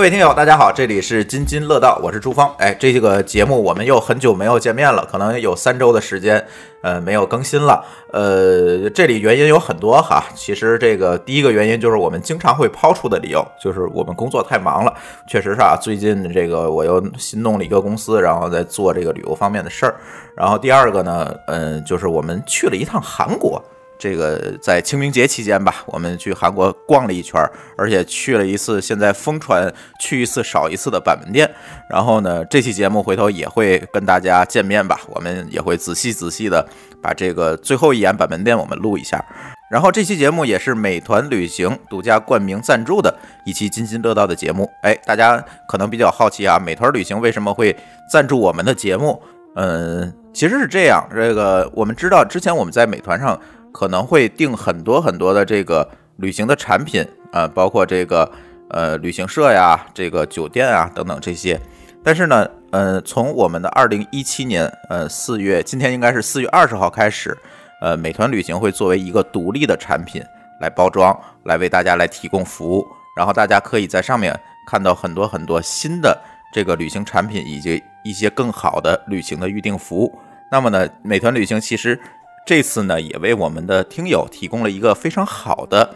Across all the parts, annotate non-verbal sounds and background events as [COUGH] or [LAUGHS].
各位听友，大家好，这里是津津乐道，我是朱芳。哎，这个节目我们又很久没有见面了，可能有三周的时间，呃，没有更新了。呃，这里原因有很多哈。其实这个第一个原因就是我们经常会抛出的理由，就是我们工作太忙了。确实是啊，最近这个我又新弄了一个公司，然后在做这个旅游方面的事儿。然后第二个呢，嗯，就是我们去了一趟韩国。这个在清明节期间吧，我们去韩国逛了一圈，而且去了一次现在疯传去一次少一次的板门店。然后呢，这期节目回头也会跟大家见面吧，我们也会仔细仔细的把这个最后一眼板门店我们录一下。然后这期节目也是美团旅行独家冠名赞助的一期津津乐道的节目。哎，大家可能比较好奇啊，美团旅行为什么会赞助我们的节目？嗯，其实是这样，这个我们知道之前我们在美团上。可能会订很多很多的这个旅行的产品啊，包括这个呃旅行社呀、这个酒店啊等等这些。但是呢，呃，从我们的二零一七年呃四月，今天应该是四月二十号开始，呃，美团旅行会作为一个独立的产品来包装，来为大家来提供服务。然后大家可以在上面看到很多很多新的这个旅行产品，以及一些更好的旅行的预订服务。那么呢，美团旅行其实。这次呢，也为我们的听友提供了一个非常好的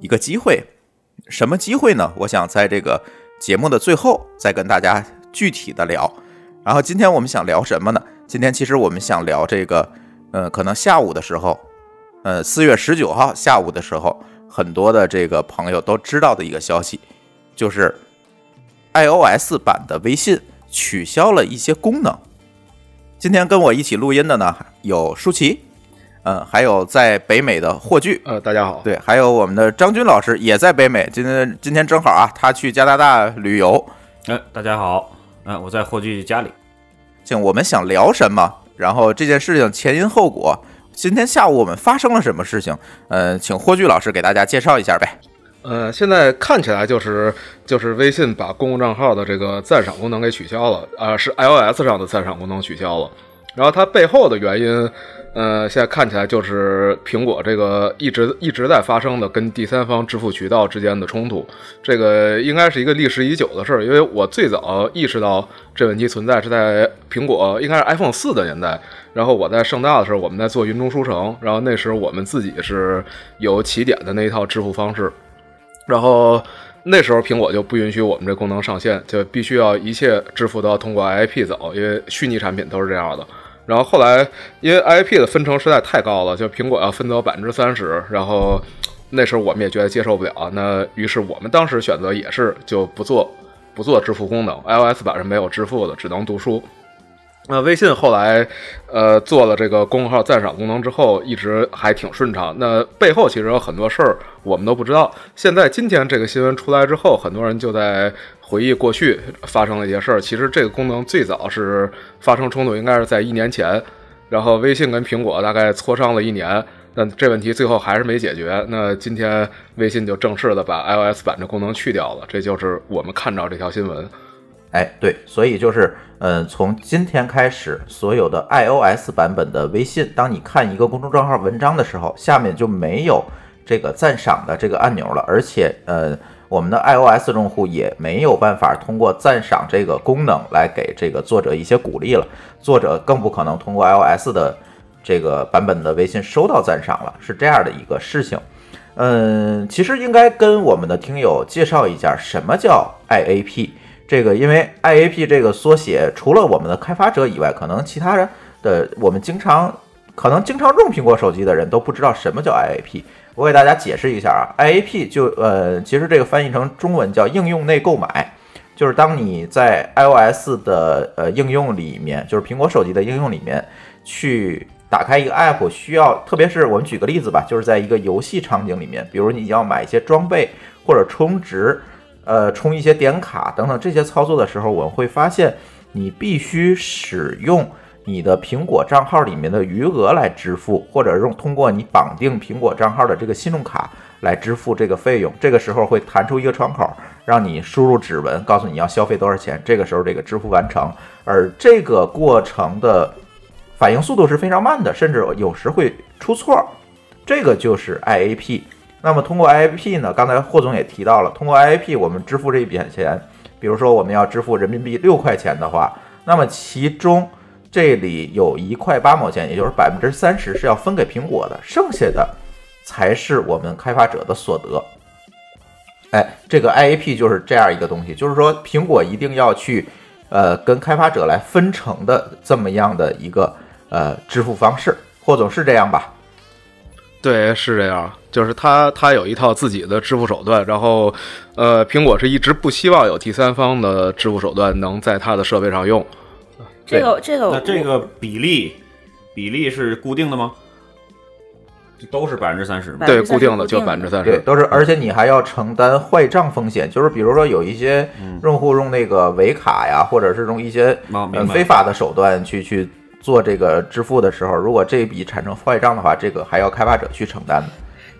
一个机会。什么机会呢？我想在这个节目的最后再跟大家具体的聊。然后今天我们想聊什么呢？今天其实我们想聊这个，呃，可能下午的时候，呃，四月十九号下午的时候，很多的这个朋友都知道的一个消息，就是 iOS 版的微信取消了一些功能。今天跟我一起录音的呢，有舒淇。嗯，还有在北美的霍炬，呃，大家好，对，还有我们的张军老师也在北美，今天今天正好啊，他去加拿大旅游。哎，大家好，嗯，我在霍炬家里。请，我们想聊什么？然后这件事情前因后果，今天下午我们发生了什么事情？呃，请霍炬老师给大家介绍一下呗。呃，现在看起来就是就是微信把公共账号的这个赞赏功能给取消了，啊，是 iOS 上的赞赏功能取消了，然后它背后的原因。呃，现在看起来就是苹果这个一直一直在发生的跟第三方支付渠道之间的冲突，这个应该是一个历史已久的事儿。因为我最早意识到这问题存在是在苹果应该是 iPhone 四的年代，然后我在盛大的时候我们在做云中书城，然后那时候我们自己是有起点的那一套支付方式，然后那时候苹果就不允许我们这功能上线，就必须要一切支付都要通过 IP 走，因为虚拟产品都是这样的。然后后来，因为 IP 的分成实在太高了，就苹果要分走百分之三十，然后那时候我们也觉得接受不了，那于是我们当时选择也是就不做不做支付功能，iOS 版是没有支付的，只能读书。那微信后来，呃，做了这个公众号赞赏功能之后，一直还挺顺畅。那背后其实有很多事儿我们都不知道。现在今天这个新闻出来之后，很多人就在回忆过去发生的一些事儿。其实这个功能最早是发生冲突，应该是在一年前，然后微信跟苹果大概磋商了一年，但这问题最后还是没解决。那今天微信就正式的把 iOS 版的功能去掉了，这就是我们看到这条新闻。哎，对，所以就是，嗯，从今天开始，所有的 iOS 版本的微信，当你看一个公众账号文章的时候，下面就没有这个赞赏的这个按钮了，而且，呃，我们的 iOS 用户也没有办法通过赞赏这个功能来给这个作者一些鼓励了，作者更不可能通过 iOS 的这个版本的微信收到赞赏了，是这样的一个事情。嗯，其实应该跟我们的听友介绍一下什么叫 IAP。这个因为 IAP 这个缩写，除了我们的开发者以外，可能其他人的我们经常可能经常用苹果手机的人都不知道什么叫 IAP。我给大家解释一下啊，IAP 就呃，其实这个翻译成中文叫应用内购买，就是当你在 iOS 的呃应用里面，就是苹果手机的应用里面去打开一个 app，需要特别是我们举个例子吧，就是在一个游戏场景里面，比如你要买一些装备或者充值，呃，充一些点卡等等这些操作的时候，我们会发现你必须使用。你的苹果账号里面的余额来支付，或者用通过你绑定苹果账号的这个信用卡来支付这个费用。这个时候会弹出一个窗口，让你输入指纹，告诉你要消费多少钱。这个时候这个支付完成，而这个过程的反应速度是非常慢的，甚至有时会出错。这个就是 IAP。那么通过 IAP 呢？刚才霍总也提到了，通过 IAP 我们支付这一笔钱，比如说我们要支付人民币六块钱的话，那么其中这里有一块八毛钱，也就是百分之三十是要分给苹果的，剩下的才是我们开发者的所得。哎，这个 IAP 就是这样一个东西，就是说苹果一定要去呃跟开发者来分成的这么样的一个呃支付方式。霍总是这样吧？对，是这样，就是他他有一套自己的支付手段，然后呃，苹果是一直不希望有第三方的支付手段能在他的设备上用。这个这个那这个比例比例是固定的吗？都是百分之三十吗？对，30%固定的就百分之三对，十。都是，而且你还要承担坏账风险，就是比如说有一些用户用那个伪卡呀，或者是用一些非法的手段去去做这个支付的时候，如果这笔产生坏账的话，这个还要开发者去承担的。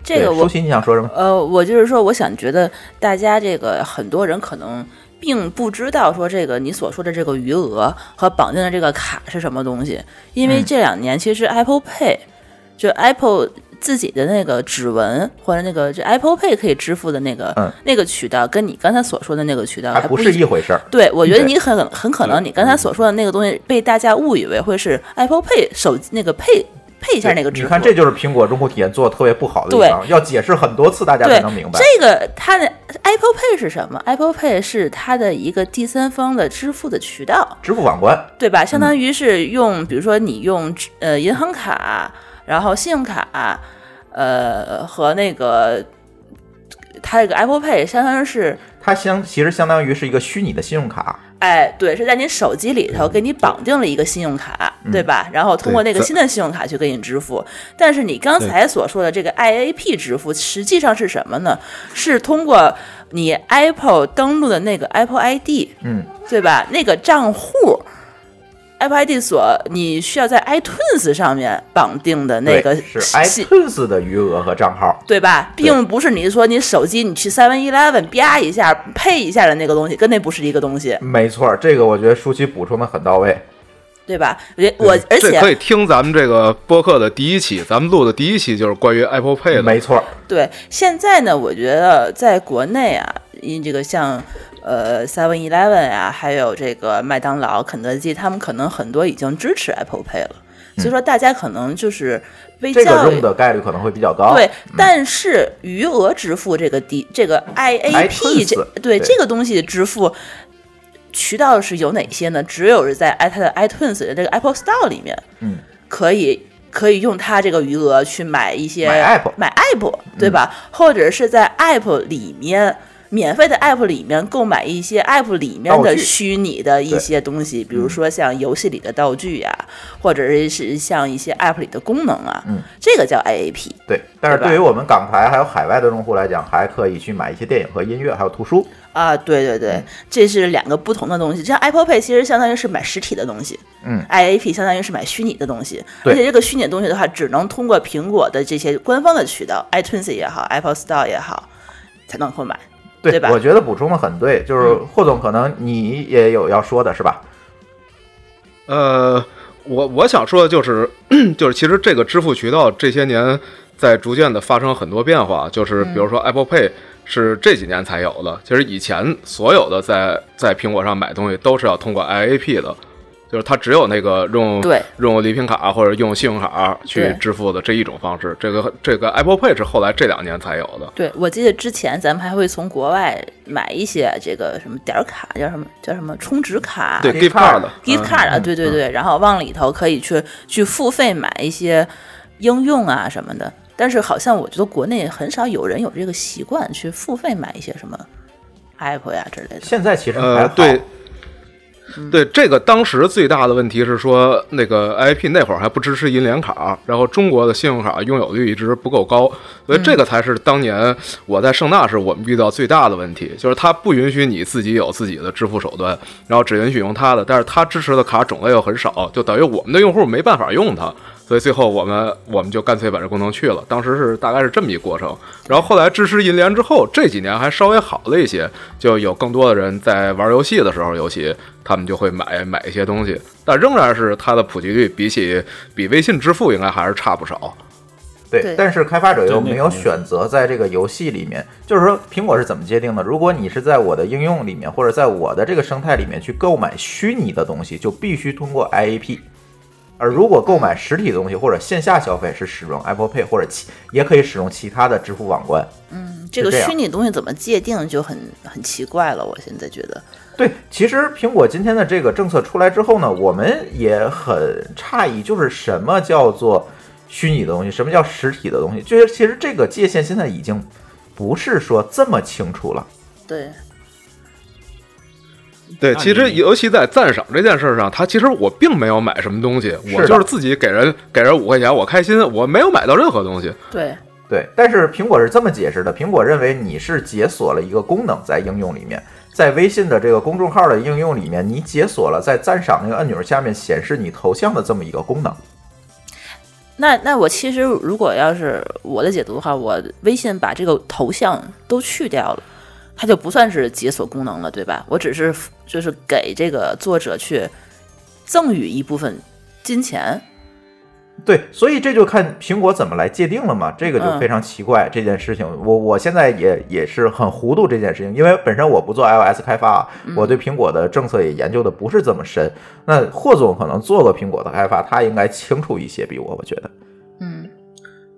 这个舒淇，你想说什么？呃，我就是说，我想觉得大家这个很多人可能并不知道说这个你所说的这个余额和绑定的这个卡是什么东西，因为嗯。这两年其实 Apple Pay 就 Apple 自己的那个指纹或者那个这 Apple Pay 可以支付的那个、嗯。那个渠道，跟你刚才所说的那个渠道还不不是一回事儿。对，我觉得你很很可能你刚才所说的那个东西被大家误以为会是 Apple Pay 手机那个配配一下那个支付。你看，这就是苹果用户体验做的特别不好的地方，要解释很多次，大家才能明白。这个它的 Apple Pay 是什么？Apple Pay 是它的一个第三方的支付的渠道，支付网关，对吧？相当于是用，比如说你用呃银行卡，然后信用卡，呃和那个它这个 Apple Pay 相当于是。它相其实相当于是一个虚拟的信用卡。哎，对，是在你手机里头给你绑定了一个信用卡，对吧？然后通过那个新的信用卡去给你支付。但是你刚才所说的这个 IAP 支付，实际上是什么呢？是通过你 Apple 登录的那个 Apple ID，嗯，对吧？那个账户。Apple ID 锁你需要在 iTunes 上面绑定的那个是 iTunes 的余额和账号。对吧？并不是你说你手机你去 Seven Eleven 啪一下配一下的那个东西，跟那不是一个东西，没错，这个我觉得舒淇补充的很到位。对吧？我觉得我而且可以听咱们这个播客的第一期，咱们录的第一期就是关于 Apple Pay 的。没错，对，现在呢，我觉得在国内啊，因这个像呃 Seven Eleven 啊，还有这个麦当劳、肯德基，他们可能很多已经支持 Apple Pay 了，所以说大家可能就是被嗯这个用的概率可能会比较高。对，但是余额支付这个低，这个 IAP 这对对这个东西支付渠道是有哪些呢？只有是在 i 它的 iTunes 的这个 Apple Store 里面，嗯，可以可以用它这个余额去买一些买 app 买 app 对吧？或者是在 app 里面。免费的 app 里面购买一些 app 里面的虚拟的一些东西，比如说像游戏里的道具呀、或者是是像一些 app 里的功能啊，嗯，这个叫 IAP。对，但是对于我们港台还有海外的用户来讲，还可以去买一些电影和音乐，还有图书。啊，对对对，这是两个不同的东西。像 Apple Pay 其实相当于是买实体的东西，嗯，IAP 相当于是买虚拟的东西。而且这个虚拟的东西的话，只能通过苹果的这些官方的渠道，iTunes 也好，Apple Store 也好，才能购买。对吧？我觉得补充的很对，就是嗯。霍总，可能你也有要说的是吧？呃，我我想说的就是，[CLEARS THROAT] 就是其实这个支付渠道这些年在逐渐的发生很多变化，就是比如说 Apple Pay 是这几年才有的，其实以前所有的在在苹果上买东西都是要通过 IAP 的，就是它只有那个用对用礼品卡或者用信用卡去支付的这一种方式。这个这个 Apple Pay 是后来这两年才有的。对，我记得之前咱们还会从国外买一些这个什么点儿卡，叫什么叫什么充值卡，对 gift card 的 gift 嗯 card 啊，对对对，然后往里头可以去去付费买一些应用啊什么的。但是好像我觉得国内很少有人有这个习惯去付费买一些什么 Apple 呀之类的。现在其实还呃，好，对，对，这个当时最大的问题是说，那个 IP 那会儿还不支持银联卡，然后中国的信用卡拥有率一直不够高，所以这个才是当年我在盛大时我们遇到最大的问题，就是它不允许你自己有自己的支付手段，然后只允许用它的，但是它支持的卡种类又很少，就等于我们的用户没办法用它。所以最后我们我们就干脆把这功能去了，当时是大概是这么一过程。然后后来支持银联之后，这几年还稍微好了一些，就有更多的人在玩游戏的时候，尤其他们就会买买一些东西，但仍然是它的普及率比起比微信支付应该还是差不少。对，但是开发者又没有选择在这个游戏里面，就是说苹果是怎么界定的？如果你是在我的应用里面，或者在我的这个生态里面去购买虚拟的东西，就必须通过 IAP。而如果购买实体的东西或者线下消费是使用 Apple Pay 或者其也可以使用其他的支付网关。嗯这个虚拟东西怎么界定就很很奇怪了，我现在觉得。对，其实苹果今天的这个政策出来之后呢，我们也很诧异，就是什么叫做虚拟的东西，什么叫实体的东西，就是其实这个界限现在已经不是说这么清楚了。对，对，其实尤其在赞赏这件事上，他其实我并没有买什么东西，我就是自己给人给人五块钱，我开心，我没有买到任何东西。对，对，但是苹果是这么解释的：苹果认为你是解锁了一个功能在应用里面，在微信的这个公众号的应用里面，你解锁了在赞赏那个按钮下面显示你头像的这么一个功能。那那我其实如果要是我的解读的话，我微信把这个头像都去掉了，它就不算是解锁功能了，对吧？我只是就是给这个作者去赠予一部分金钱。对，所以这就看苹果怎么来界定了嘛，这个就嗯非常奇怪、这件事情。我我现在也也是很糊涂这件事情，因为本身我不做 iOS 开发，我对苹果的政策也研究的不是这么深。那霍总可能做过苹果的开发，他应该清楚一些，比我，我觉得。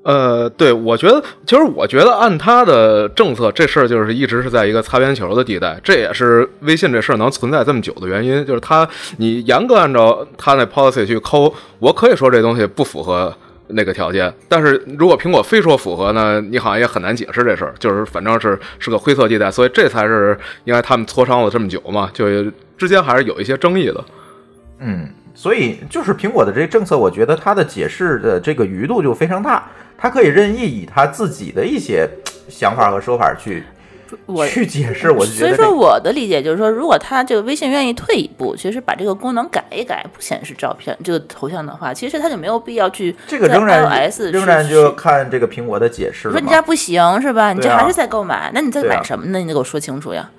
呃，对，我觉得，其实我觉得按他的政策，这事儿就是一直是在一个擦边球的地带，这也是微信这事儿能存在这么久的原因，就是他你严格按照他那 policy 去抠，我可以说这东西不符合那个条件，但是如果苹果非说符合呢，你好像也很难解释这事儿，就是反正是是个灰色地带，所以这才是应该他们磋商了这么久嘛，就之间还是有一些争议的。嗯，所以就是苹果的这个政策，我觉得它的解释的这个余度就非常大，它可以任意以它自己的一些想法和说法去我去解释。我就觉所以说我的理解就是说，如果他这个微信愿意退一步，其实把这个功能改一改，不显示照片这个头像的话，其实他就没有必要去这个仍然 iOS 仍然去就看这个苹果的解释了嘛说你这。不行是吧？你这还是在购买，那你在买什么呢？你得给我说清楚呀。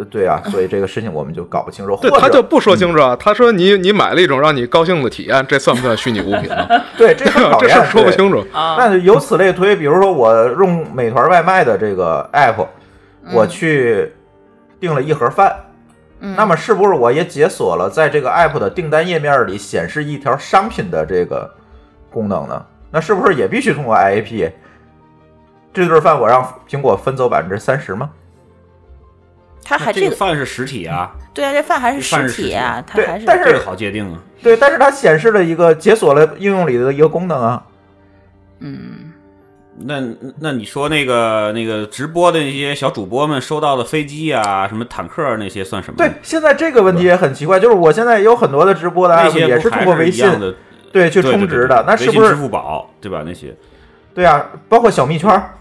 呃对啊，所以这个事情我们就搞不清楚。对，或者他就不说清楚啊，他说你你买了一种让你高兴的体验，这算不算虚拟物品呢？[LAUGHS] 对这很讨 [LAUGHS] 这厌，事说不清楚。啊，那由此类推，比如说我用美团外卖的这个 app，我去订了一盒饭，那么是不是我也解锁了在这个 app 的订单页面里显示一条商品的这个功能呢？那是不是也必须通过 IAP？这顿饭我让苹果分走百分之三十吗？那他还这个饭是实体啊，对啊，这饭还是实体啊，它还是但是这个好界定啊。对，但是它显示了一个解锁了应用里的一个功能啊。嗯，那那你说那个那个直播的那些小主播们收到的飞机啊、什么坦克儿那些算什么？对，，现在这个问题也很奇怪，就是我现在有很多的直播的那 app 也不是通过微信的对去充值的，那是不是支付宝对吧？那些对啊？包括小蜜圈儿，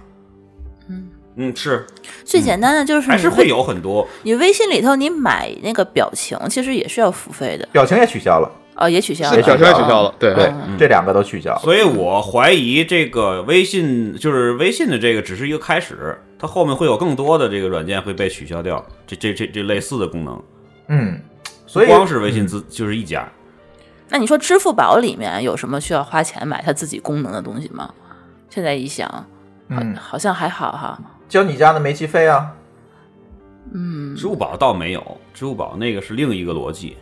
嗯是最简单的就是你还是会有很多你微信里头你买那个表情，其实也是要付费的表情也取消了，哦，也取消了，是表情也取消了，对对，嗯这两个都取消了。所以我怀疑这个微信就是微信的这个只是一个开始，它后面会有更多的这个软件会被取消掉，这这这这类似的功能，嗯，所以光是微信自就是一家。那你说支付宝里面有什么需要花钱买它自己功能的东西吗？现在一想，好、嗯好像还好哈。交你家的煤气费啊，嗯，支付宝倒没有，支付宝那个是另一个逻辑，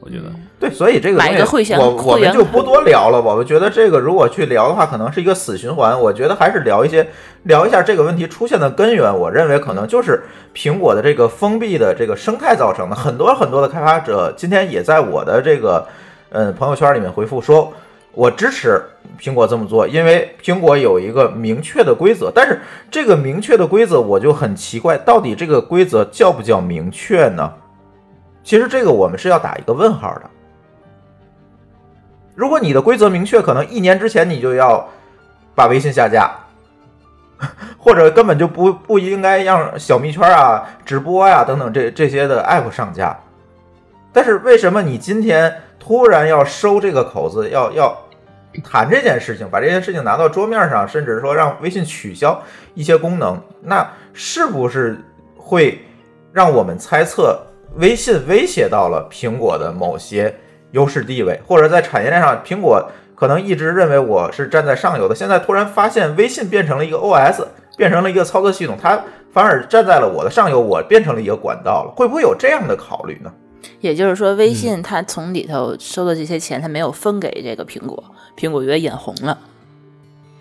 我觉得。对，所以这个东西买个会我我们就不多聊了吧。我觉得这个如果去聊的话，可能是一个死循环。我觉得还是聊一些聊一下这个问题出现的根源。我认为可能就是苹果的这个封闭的这个生态造成的。很多很多的开发者今天也在我的这个嗯朋友圈里面回复说，我支持苹果这么做，因为苹果有一个明确的规则。但是这个明确的规则，我就很奇怪，到底这个规则叫不叫明确呢？其实这个我们是要打一个问号的。如果你的规则明确，可能一年之前你就要把微信下架，[LAUGHS] 或者根本就不不应该让小蜜圈啊、直播呀、等等这这些的 app 上架。但是为什么你今天突然要收这个口子，要要谈这件事情，把这件事情拿到桌面上，甚至说让微信取消一些功能，那是不是会让我们猜测微信威胁到了苹果的某些优势地位，或者在产业链上，苹果可能一直认为我是站在上游的，现在突然发现微信变成了一个 OS，变成了一个操作系统，它反而站在了我的上游，我变成了一个管道了，会不会有这样的考虑呢？也就是说，微信它从里头收的这些钱，它没有分给这个苹果，苹果觉得眼红了。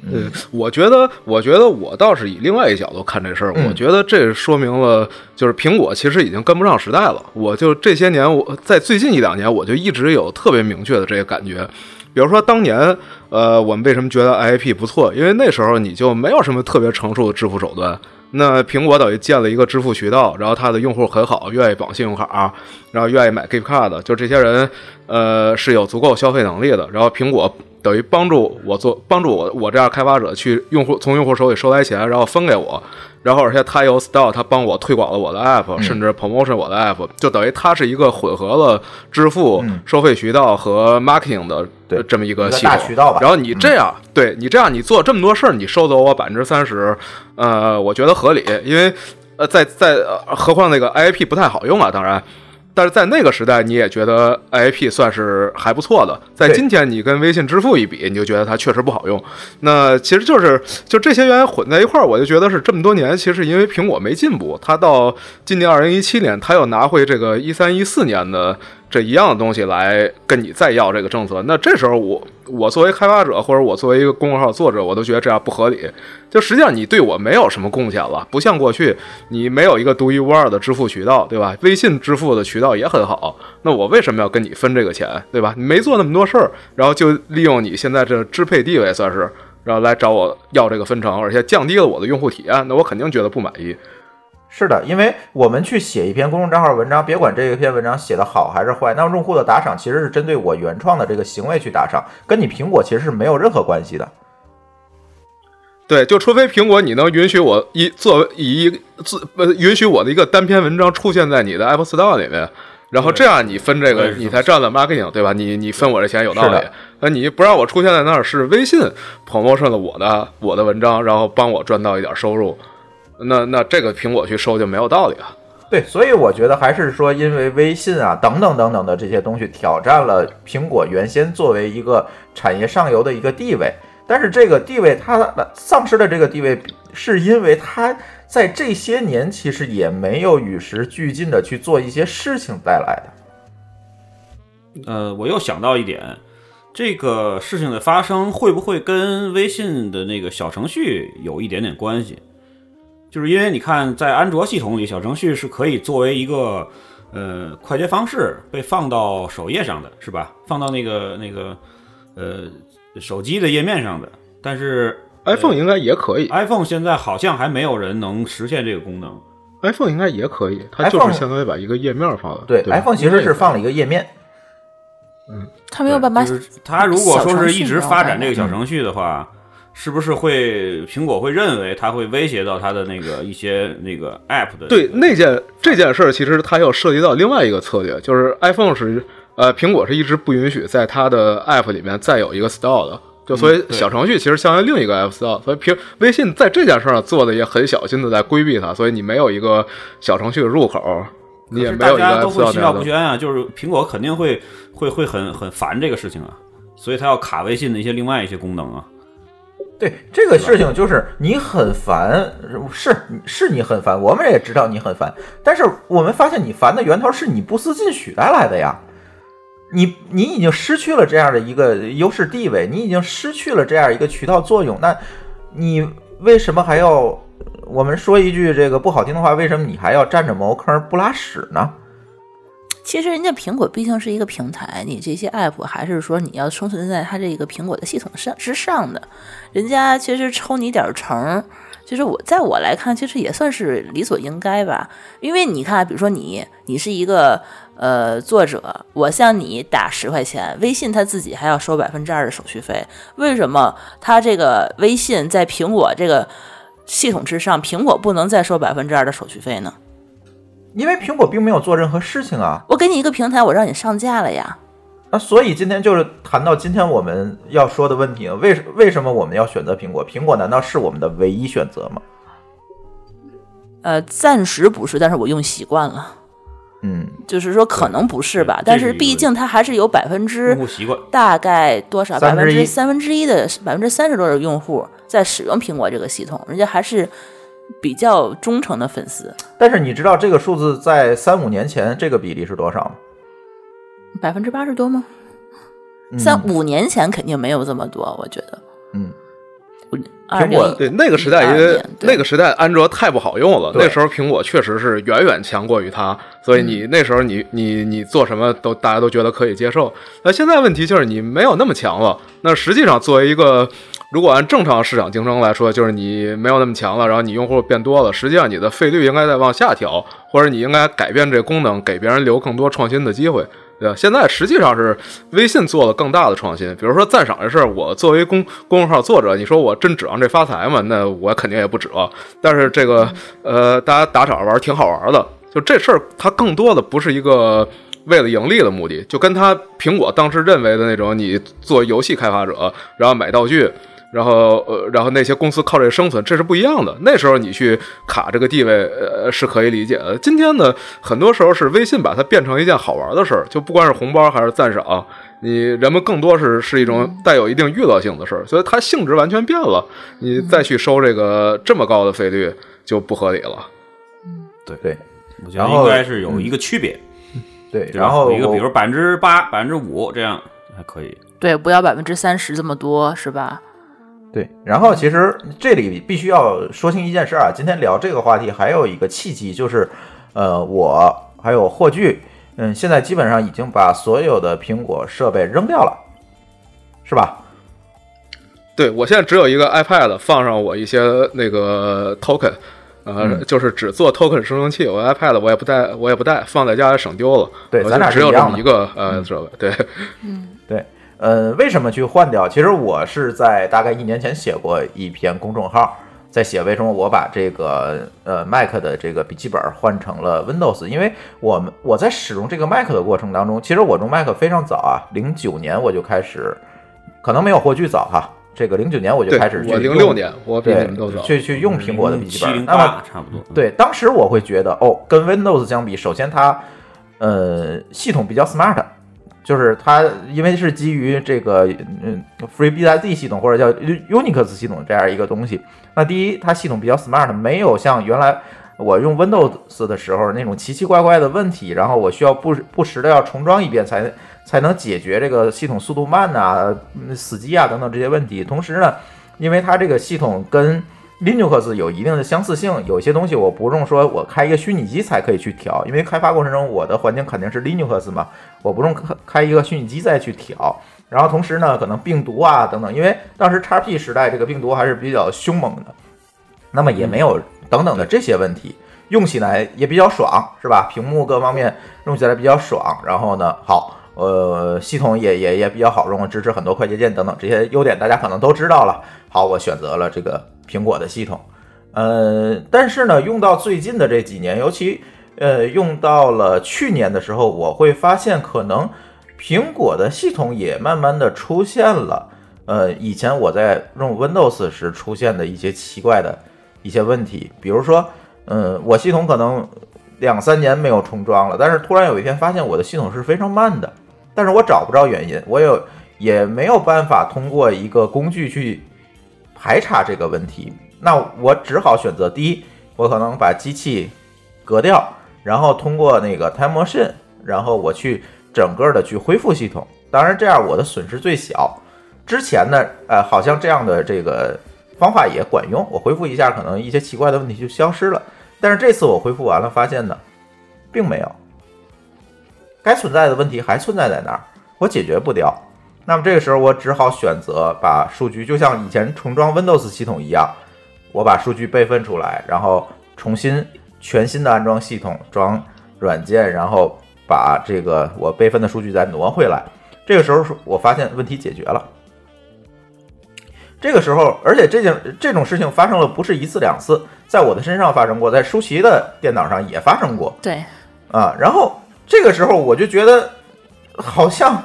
嗯，我觉得，我觉得我倒是以另外一角度看这事儿。嗯我觉得这说明了，就是苹果其实已经跟不上时代了。我就这些年，我在最近一两年，我就一直有特别明确的这个感觉。比如说当年，呃，我们为什么觉得 IAP 不错？因为那时候你就没有什么特别成熟的支付手段。那苹果等于建了一个支付渠道，然后它的用户很好，愿意绑信用卡，然后愿意买 gift card，就这些人，呃，是有足够消费能力的。然后苹果等于帮助我做，帮助我我这样开发者去用户从用户手里收来钱，然后分给我，然后而且他有 store，他帮我推广了我的 app，、甚至 promotion 我的 app，就等于它是一个混合了支付、嗯。收费渠道和 marketing 的这么一个系统。大渠道吧。嗯然后你这样，对你这样，你做这么多事儿，你收走我百分之三十，呃，我觉得合理，因为呃，在在、呃何况那个 IAP 不太好用啊，当然。但是在那个时代，你也觉得 IAP 算是还不错的。在今天，你跟微信支付一比，你就觉得它确实不好用。那其实就是就这些原因混在一块儿，我就觉得是这么多年，其实因为苹果没进步，它到今年二零一七年，它又拿回这个一三一四年的这一样的东西来跟你再要这个政策。那这时候我我作为开发者，或者我作为一个公众号作者，我都觉得这样不合理。就实际上你对我没有什么贡献了，不像过去你没有一个独一无二的支付渠道，对吧？微信支付的渠道也很好，那我为什么要跟你分这个钱，对吧？你没做那么多事儿，然后就利用你现在这支配地位，算是。然后来找我要这个分成，而且降低了我的用户体验，那我肯定觉得不满意。是的，因为我们去写一篇公众账号文章，别管这一篇文章写的好还是坏，那用户的打赏其实是针对我原创的这个行为去打赏，跟你苹果其实是没有任何关系的。对，就除非苹果你能允许我一作为以一自呃允许我的一个单篇文章出现在你的 Apple Store 里面，然后这样你分这个你才赚了 marketing，对吧？你你分我这钱有道理。那你不让我出现在那儿，是微信 promotion 了我的我的文章，然后帮我赚到一点收入，那那这个苹果去收就没有道理啊。对，所以我觉得还是说，因为微信啊等等等等的这些东西挑战了苹果原先作为一个产业上游的一个地位，但是这个地位它丧失的这个地位，是因为它在这些年其实也没有与时俱进的去做一些事情带来的。呃，我又想到一点，这个事情的发生会不会跟微信的那个小程序有一点点关系？就是因为你看，在安卓系统里，小程序是可以作为一个呃快捷方式被放到首页上的，是吧？放到那个那个呃手机的页面上的。但是 iPhone 应该也可以 iPhone 现在好像还没有人能实现这个功能。，iPhone 应该也可以，它就是相当于把一个页面放了。对对 iPhone 其实是放了一个页面，嗯，它没有办法就是他如果说是一直发展这个小小程序的话，是不是会苹果会认为它会威胁到它的那个一些那个 App 的？对那件这件事儿，其实它又涉及到另外一个策略，就是 iPhone 是呃，苹果是一直不允许在它的 App 里面再有一个 Store 的，就所以小程序其实相当于另一个 App Store，所以苹微信在这件事上做的也很小心的在规避它，所以你没有一个小程序的入口，你也没有一个大家都会心。照不宣啊，就是苹果肯定会会会很很烦这个事情啊，所以它要卡微信的一些另外一些功能啊。对这个事情，就是你很烦，是是你很烦，我们也知道你很烦，但是我们发现你烦的源头是你不思进取带来的呀。你你已经失去了这样的一个优势地位，你已经失去了这样一个渠道作用，那你为什么还要？我们说一句这个不好听的话，为什么你还要占着茅坑不拉屎呢？其实人家苹果毕竟是一个平台，你这些 app 还是说你要生存在它这个苹果的系统上之上的，人家其实抽你点儿成，其实我在我来看，其实也算是理所应该吧。因为你看，比如说你，你是一个呃作者，我向你打十块钱，微信它自己还要收百分之二的手续费，为什么他这个微信在苹果这个系统之上，苹果不能再收百分之二的手续费呢？因为苹果并没有做任何事情啊。我给你一个平台，我让你上架了呀。那所以今天就是谈到今天我们要说的问题了，为为什么我们要选择苹果？苹果难道是我们的唯一选择吗？呃，暂时不是，但是我用习惯了。嗯，就是说可能不是吧，但是毕竟它还是有百分之。大概多少百分之三分之一的百分之三十多的用户在使用苹果这个系统，人家还是比较忠诚的粉丝，但是你知道这个数字在三五年前这个比例是多少吗？百分之八十多吗？嗯三五年前肯定没有这么多，我觉得。嗯，苹果对那个时代，因为12年对那个时代安卓太不好用了，那时候苹果确实是远远强过于它，所以你那时候你你你做什么都大家都觉得可以接受。那现在问题就是你没有那么强了。那实际上作为一个如果按正常市场竞争来说，就是你没有那么强了，然后你用户变多了，实际上你的费率应该再往下调，或者你应该改变这功能，给别人留更多创新的机会。对吧？现在实际上是微信做了更大的创新，比如说赞赏这事儿，我作为公公众号作者，你说我真指望这发财吗？那我肯定也不指望。但是这个呃，大家打赏玩挺好玩的，就这事儿，它更多的不是一个为了盈利的目的，就跟他苹果当时认为的那种，你做游戏开发者，然后买道具。然后，呃，然后那些公司靠这个生存，这是不一样的。那时候你去卡这个地位，呃，是可以理解的。今天呢，很多时候是微信把它变成一件好玩的事儿，就不管是红包还是赞赏，你人们更多是是一种带有一定娱乐性的事儿，所以它性质完全变了。你再去收这个这么高的费率就不合理了。对对我觉得然后应该是有一个区别，对，对？然后有一个比如百分之八、百分之五这样还可以。对，不要百分之三十这么多，是吧？对，然后其实这里必须要说清一件事啊，今天聊这个话题还有一个契机，就是呃，我还有霍炬，嗯，现在基本上已经把所有的苹果设备扔掉了，是吧？对我现在只有一个 iPad，放上我一些那个 token，呃，嗯就是只做 token 生成器。我 iPad 我也不带，我也不带，放在家里省丢了。对咱俩只有这么一个呃设备。对，嗯对，呃，为什么去换掉？其实我是在大概一年前写过一篇公众号，在写为什么我把这个呃 Mac 的这个笔记本换成了 Windows，因为我们我在使用这个 Mac 的过程当中，其实我用 Mac 非常早啊，零九年我就开始，可能没有霍炬早哈，这个零九年我就开始去我零用六年，我比你对们都早。去去用苹果的笔记本，差不多。对，当时我会觉得，哦，跟 Windows 相比，首先它，呃，系统比较 smart，就是它因为是基于这个嗯 FreeBSD 系统或者叫 Unix 系统这样一个东西。那第一，它系统比较 smart，没有像原来我用 Windows 的时候那种奇奇怪怪的问题，然后我需要不不时的要重装一遍才才能解决这个系统速度慢呐、死机啊等等这些问题。同时呢，因为它这个系统跟 Linux 有一定的相似性，有些东西我不用说我开一个虚拟机才可以去调，因为开发过程中我的环境肯定是 Linux 嘛，我不用开开一个虚拟机再去调。然后同时呢，可能病毒啊等等，因为当时 XP 时代这个病毒还是比较凶猛的，那么也没有等等的这些问题，用起来也比较爽，是吧？屏幕各方面用起来比较爽，然后呢，好，呃，系统也也也比较好用，支持很多快捷键等等这些优点，大家可能都知道了。好，我选择了这个苹果的系统，呃，但是呢，用到最近的这几年，尤其呃用到了去年的时候，我会发现可能苹果的系统也慢慢的出现了，呃，以前我在用 Windows 时出现的一些奇怪的一些问题，比如说，嗯，我系统可能两三年没有重装了，但是突然有一天发现我的系统是非常慢的，但是我找不着原因，我有也没有办法通过一个工具去排查这个问题，那我只好选择第一，我可能把机器隔掉，然后通过那个 Time Machine，然后我去整个的去恢复系统。当然，这样我的损失最小。之前呢，呃，好像这样的这个方法也管用，我恢复一下，可能一些奇怪的问题就消失了。但是这次我恢复完了，发现呢，并没有，该存在的问题还存在在那儿，我解决不掉。那么这个时候，我只好选择把数据，就像以前重装 Windows 系统一样，我把数据备份出来，然后重新全新的安装系统，装软件，然后把这个我备份的数据再挪回来。这个时候，我发现问题解决了。这个时候，而且这件这种事情发生了不是一次两次，在我的身上发生过，在舒淇的电脑上也发生过对，啊。然后这个时候我就觉得，好像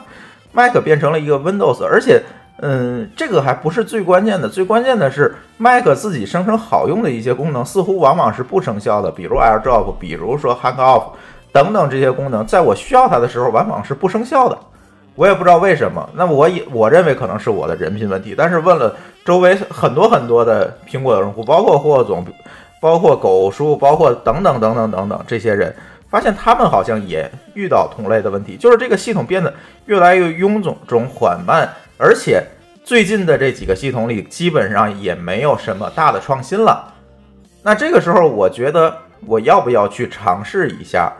Mac 变成了一个 Windows，而且，嗯，这个还不是最关键的，最关键的是 Mac 自己生成好用的一些功能，似乎往往是不生效的，比如 AirDrop，比如说 Hang Off 等等这些功能，在我需要它的时候，往往是不生效的。我也不知道为什么，那我也我认为可能是我的人品问题，但是问了周围很多很多的苹果的用户，包括霍总，包括狗叔，包括等等等等等等这些人，发现他们好像也遇到同类的问题，就是这个系统变得越来越臃肿、种缓慢，而且最近的这几个系统里基本上也没有什么大的创新了。那这个时候，我觉得我要不要去尝试一下？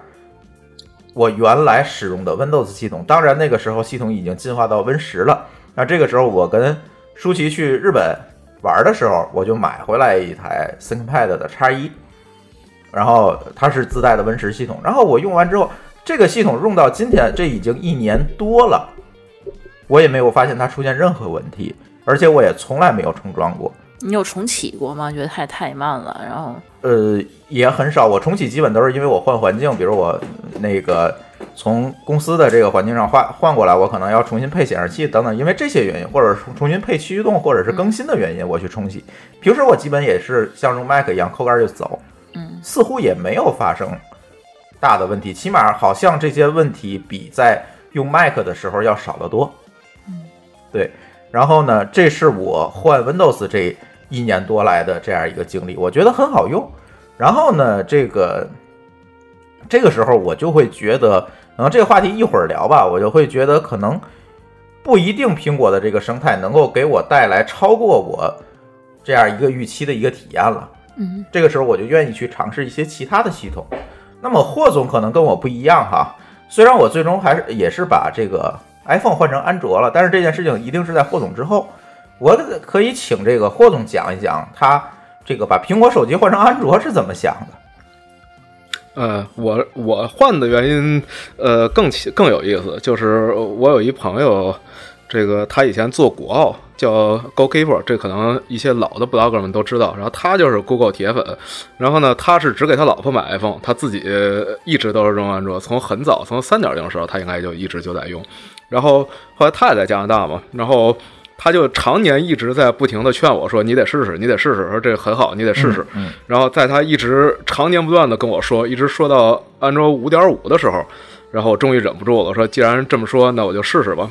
我原来使用的 Windows 系统，当然那个时候系统已经进化到 Win 十了。那这个时候我跟舒淇去日本玩的时候，我就买回来一台 ThinkPad 的叉一，然后它是自带的 Win 十系统。然后我用完之后，这个系统用到今天，这已经一年多了，我也没有发现它出现任何问题，而且我也从来没有重装过。你有重启过吗？觉得太太慢了，然后呃，也很少。我重启基本都是因为我换环境，比如我那个从公司的这个环境上换换过来，我可能要重新配显示器等等，因为这些原因，或者重重新配驱动，或者是更新的原因，我去重启。平时我基本也是像用 Mac 一样扣杆就走，嗯，似乎也没有发生大的问题，起码好像这些问题比在用 Mac 的时候要少得多。嗯，对。然后呢，这是我换 Windows 这一年多来的这样一个经历，我觉得很好用。然后呢，这个这个时候我就会觉得，可能这个话题一会儿聊吧，我就会觉得可能不一定苹果的这个生态能够给我带来超过我这样一个预期的一个体验了。嗯，这个时候我就愿意去尝试一些其他的系统。那么霍总可能跟我不一样哈，虽然我最终还是也是把这个 iPhone 换成安卓了，但是这件事情一定是在霍总之后。我可以请这个霍总讲一讲，他这个把苹果手机换成安卓是怎么想的？呃，我我换的原因，呃，更起更有意思，就是我有一朋友，这个他以前做国奥叫 GoKeeper，这可能一些老的 blogger 们都知道。然后他就是 Google 铁粉，然后呢，他是只给他老婆买 iPhone，他自己一直都是用安卓，从很早从三点零的时候，他应该就一直就在用。然后后来他也在加拿大嘛，然后。他就常年一直在不停的劝我说：“你得试试，你得试试，说这个很好，你得试试。”然后在他一直常年不断的跟我说，一直说到安卓五点五的时候，然后我终于忍不住了，说：“既然这么说，那我就试试吧。”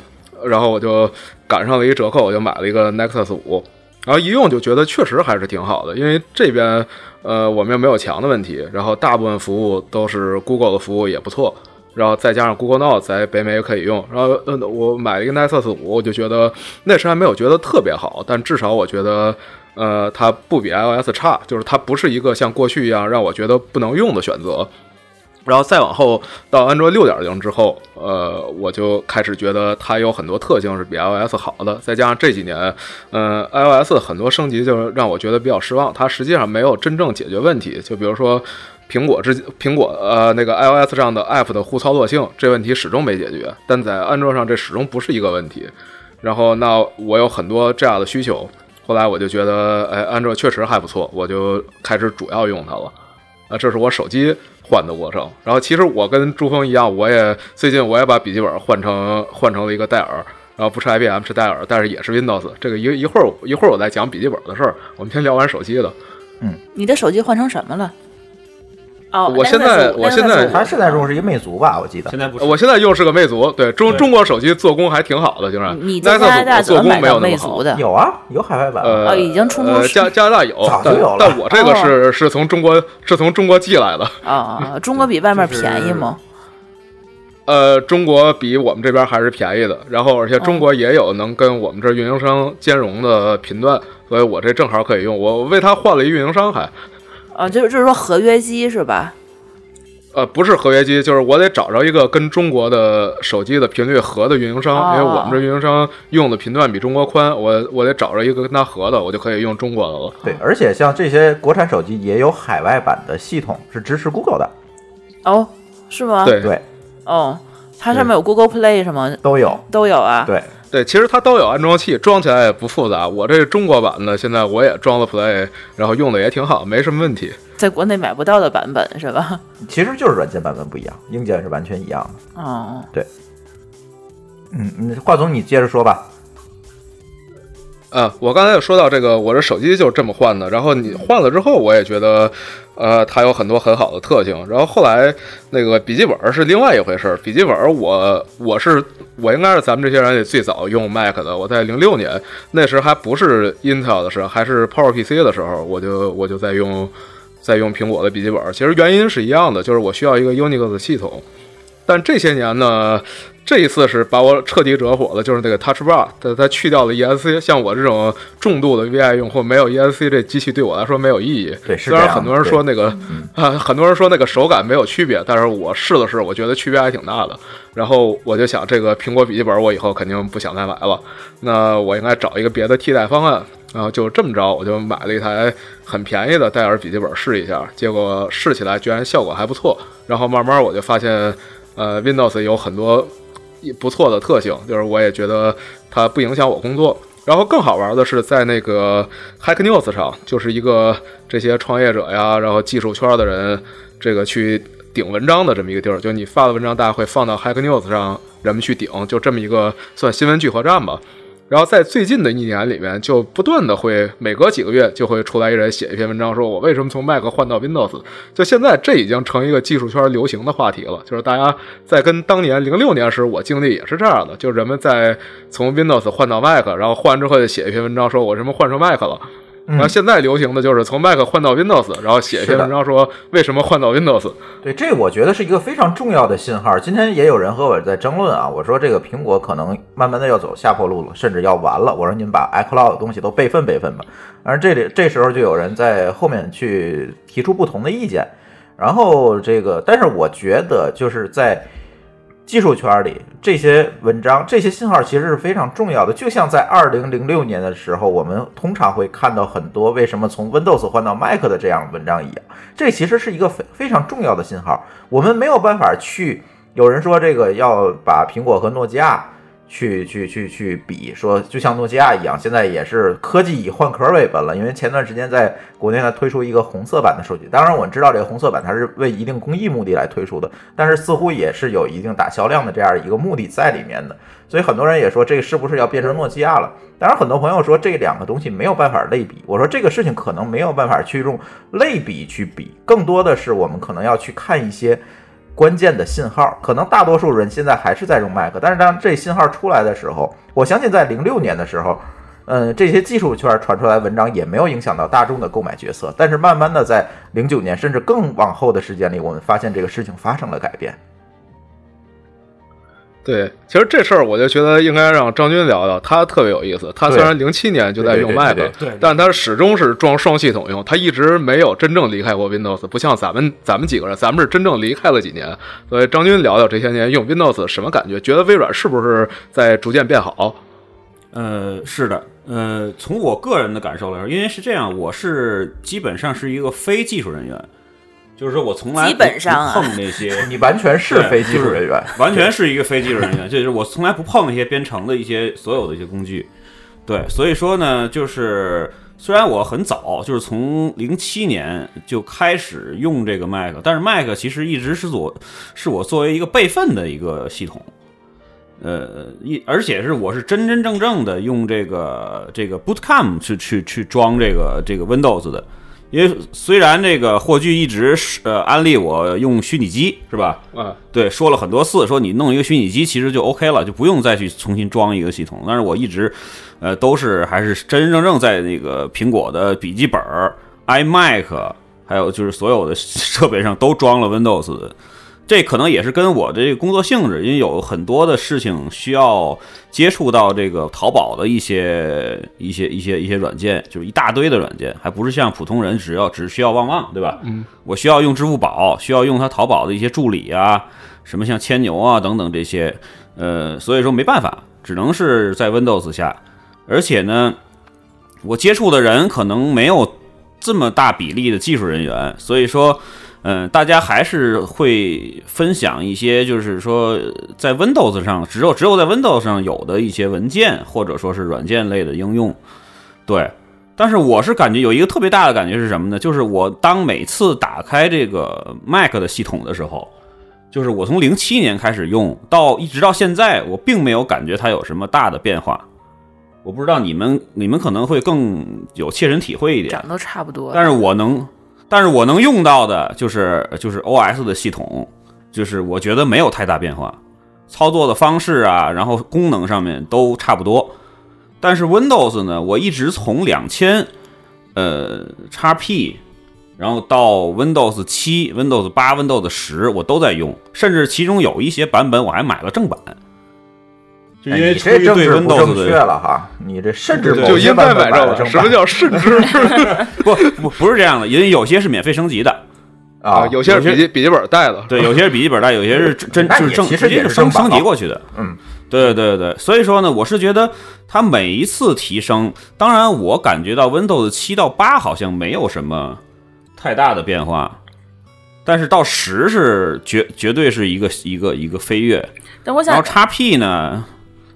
然后我就赶上了一折扣，我就买了一个 Nexus 五，然后一用就觉得确实还是挺好的，因为这边呃我们又没有墙的问题，然后大部分服务都是 Google 的服务也不错。然后再加上 Google Now 在北美也可以用，然后呃，我买了一个 Nexus 五，我就觉得那时还没有觉得特别好，但至少我觉得，呃，它不比 iOS 差，就是它不是一个像过去一样让我觉得不能用的选择。然后再往后到安卓六点零之后，呃，我就开始觉得它有很多特性是比 iOS 好的。再加上这几年，呃，iOS 很多升级就让我觉得比较失望，它实际上没有真正解决问题。就比如说。苹果之苹果呃那个 iOS 上的 App 的互操作性这问题始终没解决，但在安卓上这始终不是一个问题。然后那我有很多这样的需求，后来我就觉得哎安卓确实还不错，我就开始主要用它了。啊，这是我手机换的过程。然后其实我跟朱峰一样，我也最近我也把笔记本换成换成了一个戴尔，然后不是 IBM 是戴尔，但是也是 Windows。这个一一会儿一会儿我再讲笔记本的事儿，我们先聊完手机的。嗯，你的手机换成什么了？哦，我现在我现在他现在用是一个魅族吧，我记得。现在不是，我现在用是个魅族，对中中国手机做工还挺好的，竟然你在加拿大做工没有那么好的？有啊，有海外版。呃，已经出呃加加拿大有，早就有了。但我这个是是从中国是从中国寄来的。啊，中国比外面便宜吗？呃，中国比我们这边还是便宜的，然后而且中国也有能跟我们这运营商兼容的频段，所以我这正好可以用。我为它换了一运营商还。啊，就是就是说合约机是吧？呃，不是合约机，就是我得找着一个跟中国的手机的频率合的运营商，因为我们这运营商用的频段比中国宽，我我得找着一个跟它合的，我就可以用中国的了。对，而且像这些国产手机也有海外版的系统是支持 Google 的，哦，是吗？对对，哦，它上面有 Google Play 什么都有。都有啊。对，对，其实它都有安装器，装起来也不复杂。我这中国版的现在我也装了 Play，然后用的也挺好，没什么问题。在国内买不到的版本是吧？其实就是软件版本不一样，硬件是完全一样的。哦，嗯，嗯，华总你接着说吧。啊，我刚才也说到这个，我这手机就是这么换的。然后你换了之后，我也觉得，呃，它有很多很好的特性。然后后来那个笔记本是另外一回事儿。笔记本我我是我应该是咱们这些人里最早用 Mac 的。我在零六年那时还不是 Intel 的时候，还是 PowerPC 的时候，我就我就在用在用苹果的笔记本。其实原因是一样的，就是我需要一个 Unix 系统。但这些年呢，这一次是把我彻底惹火了，就是那个 Touch Bar，它它去掉了 ESC。像我这种重度的 VI 用户，没有 ESC 这机器对我来说没有意义。虽然很多人说那个啊，[LAUGHS] 很多人说那个手感没有区别，但是我试了试，我觉得区别还挺大的。然后我就想，这个苹果笔记本我以后肯定不想再买了，那我应该找一个别的替代方案。然后就这么着，我就买了一台很便宜的戴尔笔记本试一下，结果试起来居然效果还不错。然后慢慢我就发现，呃，Windows 有很多不错的特性，就是我也觉得它不影响我工作。然后更好玩的是，在那个 Hack News 上，就是一个这些创业者呀，然后技术圈的人，这个去顶文章的这么一个地儿，就你发的文章，大家会放到 Hack News 上，人们去顶，就这么一个算新闻聚合站吧。然后在最近的一年里面，就不断的会每隔几个月就会出来一人写一篇文章，说我为什么从 Mac 换到 Windows。就现在这已经成一个技术圈流行的话题了，就是大家在跟当年零六年时我经历也是这样的，就是人们在从 Windows 换到 Mac，然后换完之后就写一篇文章，说我什么换成 Mac 了。然后现在流行的就是从 Mac 换到 Windows，然后写一篇文章说为什么换到 Windows。对，这我觉得是一个非常重要的信号。今天也有人和我在争论啊，我说这个苹果可能慢慢的要走下坡路了，甚至要完了。我说你们把 iCloud 的东西都备份备份吧。而这里这时候就有人在后面去提出不同的意见，然后这个，但是我觉得就是在技术圈里，这些文章、这些信号其实是非常重要的。就像在二零零六年的时候，我们通常会看到很多为什么从 Windows 换到 Mac 的这样文章一样，这其实是一个非非常重要的信号。我们没有办法去，有人说这个要把苹果和诺基亚去去去去比，说就像诺基亚一样，现在也是科技以换壳为本了。因为前段时间在国内呢推出一个红色版的手机，当然我们知道这个红色版它是为一定公益目的来推出的，但是似乎也是有一定打销量的这样一个目的在里面的。所以很多人也说这个是不是要变成诺基亚了？当然，很多朋友说这两个东西没有办法类比。我说这个事情可能没有办法去用类比去比，更多的是我们可能要去看一些关键的信号。可能大多数人现在还是在用 Mac，但是当这信号出来的时候，我相信在零六年的时候，嗯，这些技术圈传出来文章也没有影响到大众的购买决策。但是慢慢的在零九年甚至更往后的时间里，我们发现这个事情发生了改变。对，其实这事儿我就觉得应该让张军聊聊，他特别有意思。他虽然零七年就在用 Mac，但他始终是装双系统用，他一直没有真正离开过 Windows，不像咱们咱们几个人，咱们是真正离开了几年。所以张军聊聊这些年用 Windows 什么感觉？觉得微软是不是在逐渐变好？呃，是的，呃，从我个人的感受来说，因为是这样，我是基本上是一个非技术人员，就是说我从来不基本上碰那些，[LAUGHS] 你完全是非技术人员，[LAUGHS] 完全是一个非技术人员，就是我从来不碰那些编程的一些所有的一些工具。对，所以说呢，就是虽然我很早，就是从零七年就开始用这个 Mac，但是 Mac 其实一直是我是我作为一个备份的一个系统。呃，一而且是我是真真正正的用这个这个 Bootcamp 去去去装这个这个 Windows 的，因为虽然这个霍炬一直是呃安利我用虚拟机是吧？啊，对，说了很多次，说你弄一个虚拟机其实就 OK 了，就不用再去重新装一个系统。但是我一直，呃，都是还是真真正正在那个苹果的笔记本、iMac，还有就是所有的设备上都装了 Windows 的。这可能也是跟我的这个工作性质，因为有很多的事情需要接触到这个淘宝的一些一些一些一些软件，就是一大堆的软件，还不是像普通人只要只需要旺旺，对吧？嗯，我需要用支付宝，需要用它淘宝的一些助理啊，什么像千牛啊等等这些，呃，所以说没办法，只能是在 Windows 下，而且呢，我接触的人可能没有这么大比例的技术人员，所以说。嗯，大家还是会分享一些，就是说在 Windows 上只有只有在 Windows 上有的一些文件，或者说是软件类的应用。对，但是我是感觉有一个特别大的感觉是什么呢？就是我当每次打开这个 Mac 的系统的时候，就是我从零七年开始用到一直到现在，我并没有感觉它有什么大的变化。我不知道你们你们可能会更有切身体会一点，长都差不多。但是我能。但是我能用到的就是就是 O S 的系统，就是我觉得没有太大变化，操作的方式啊，然后功能上面都差不多。但是 Windows 呢，我一直从两千呃叉 P，然后到 Windows 七、Windows 八、Windows 十，我都在用，甚至其中有一些版本我还买了正版。因为你这政治不正确了哈，你这甚至就应该买这什么叫甚至？[LAUGHS] 不不不是这样的，因为有些是免费升级的啊，有些是笔记笔记本带的，对，有些是笔记本带，有些是真 [LAUGHS] 就是正直接升升级过去的。嗯，对对对，所以说呢，我是觉得它每一次提升，当然我感觉到 Windows 七到八好像没有什么太大的变化，但是到十是绝绝对是一个一个一个飞跃。但我想，然后 x P 呢？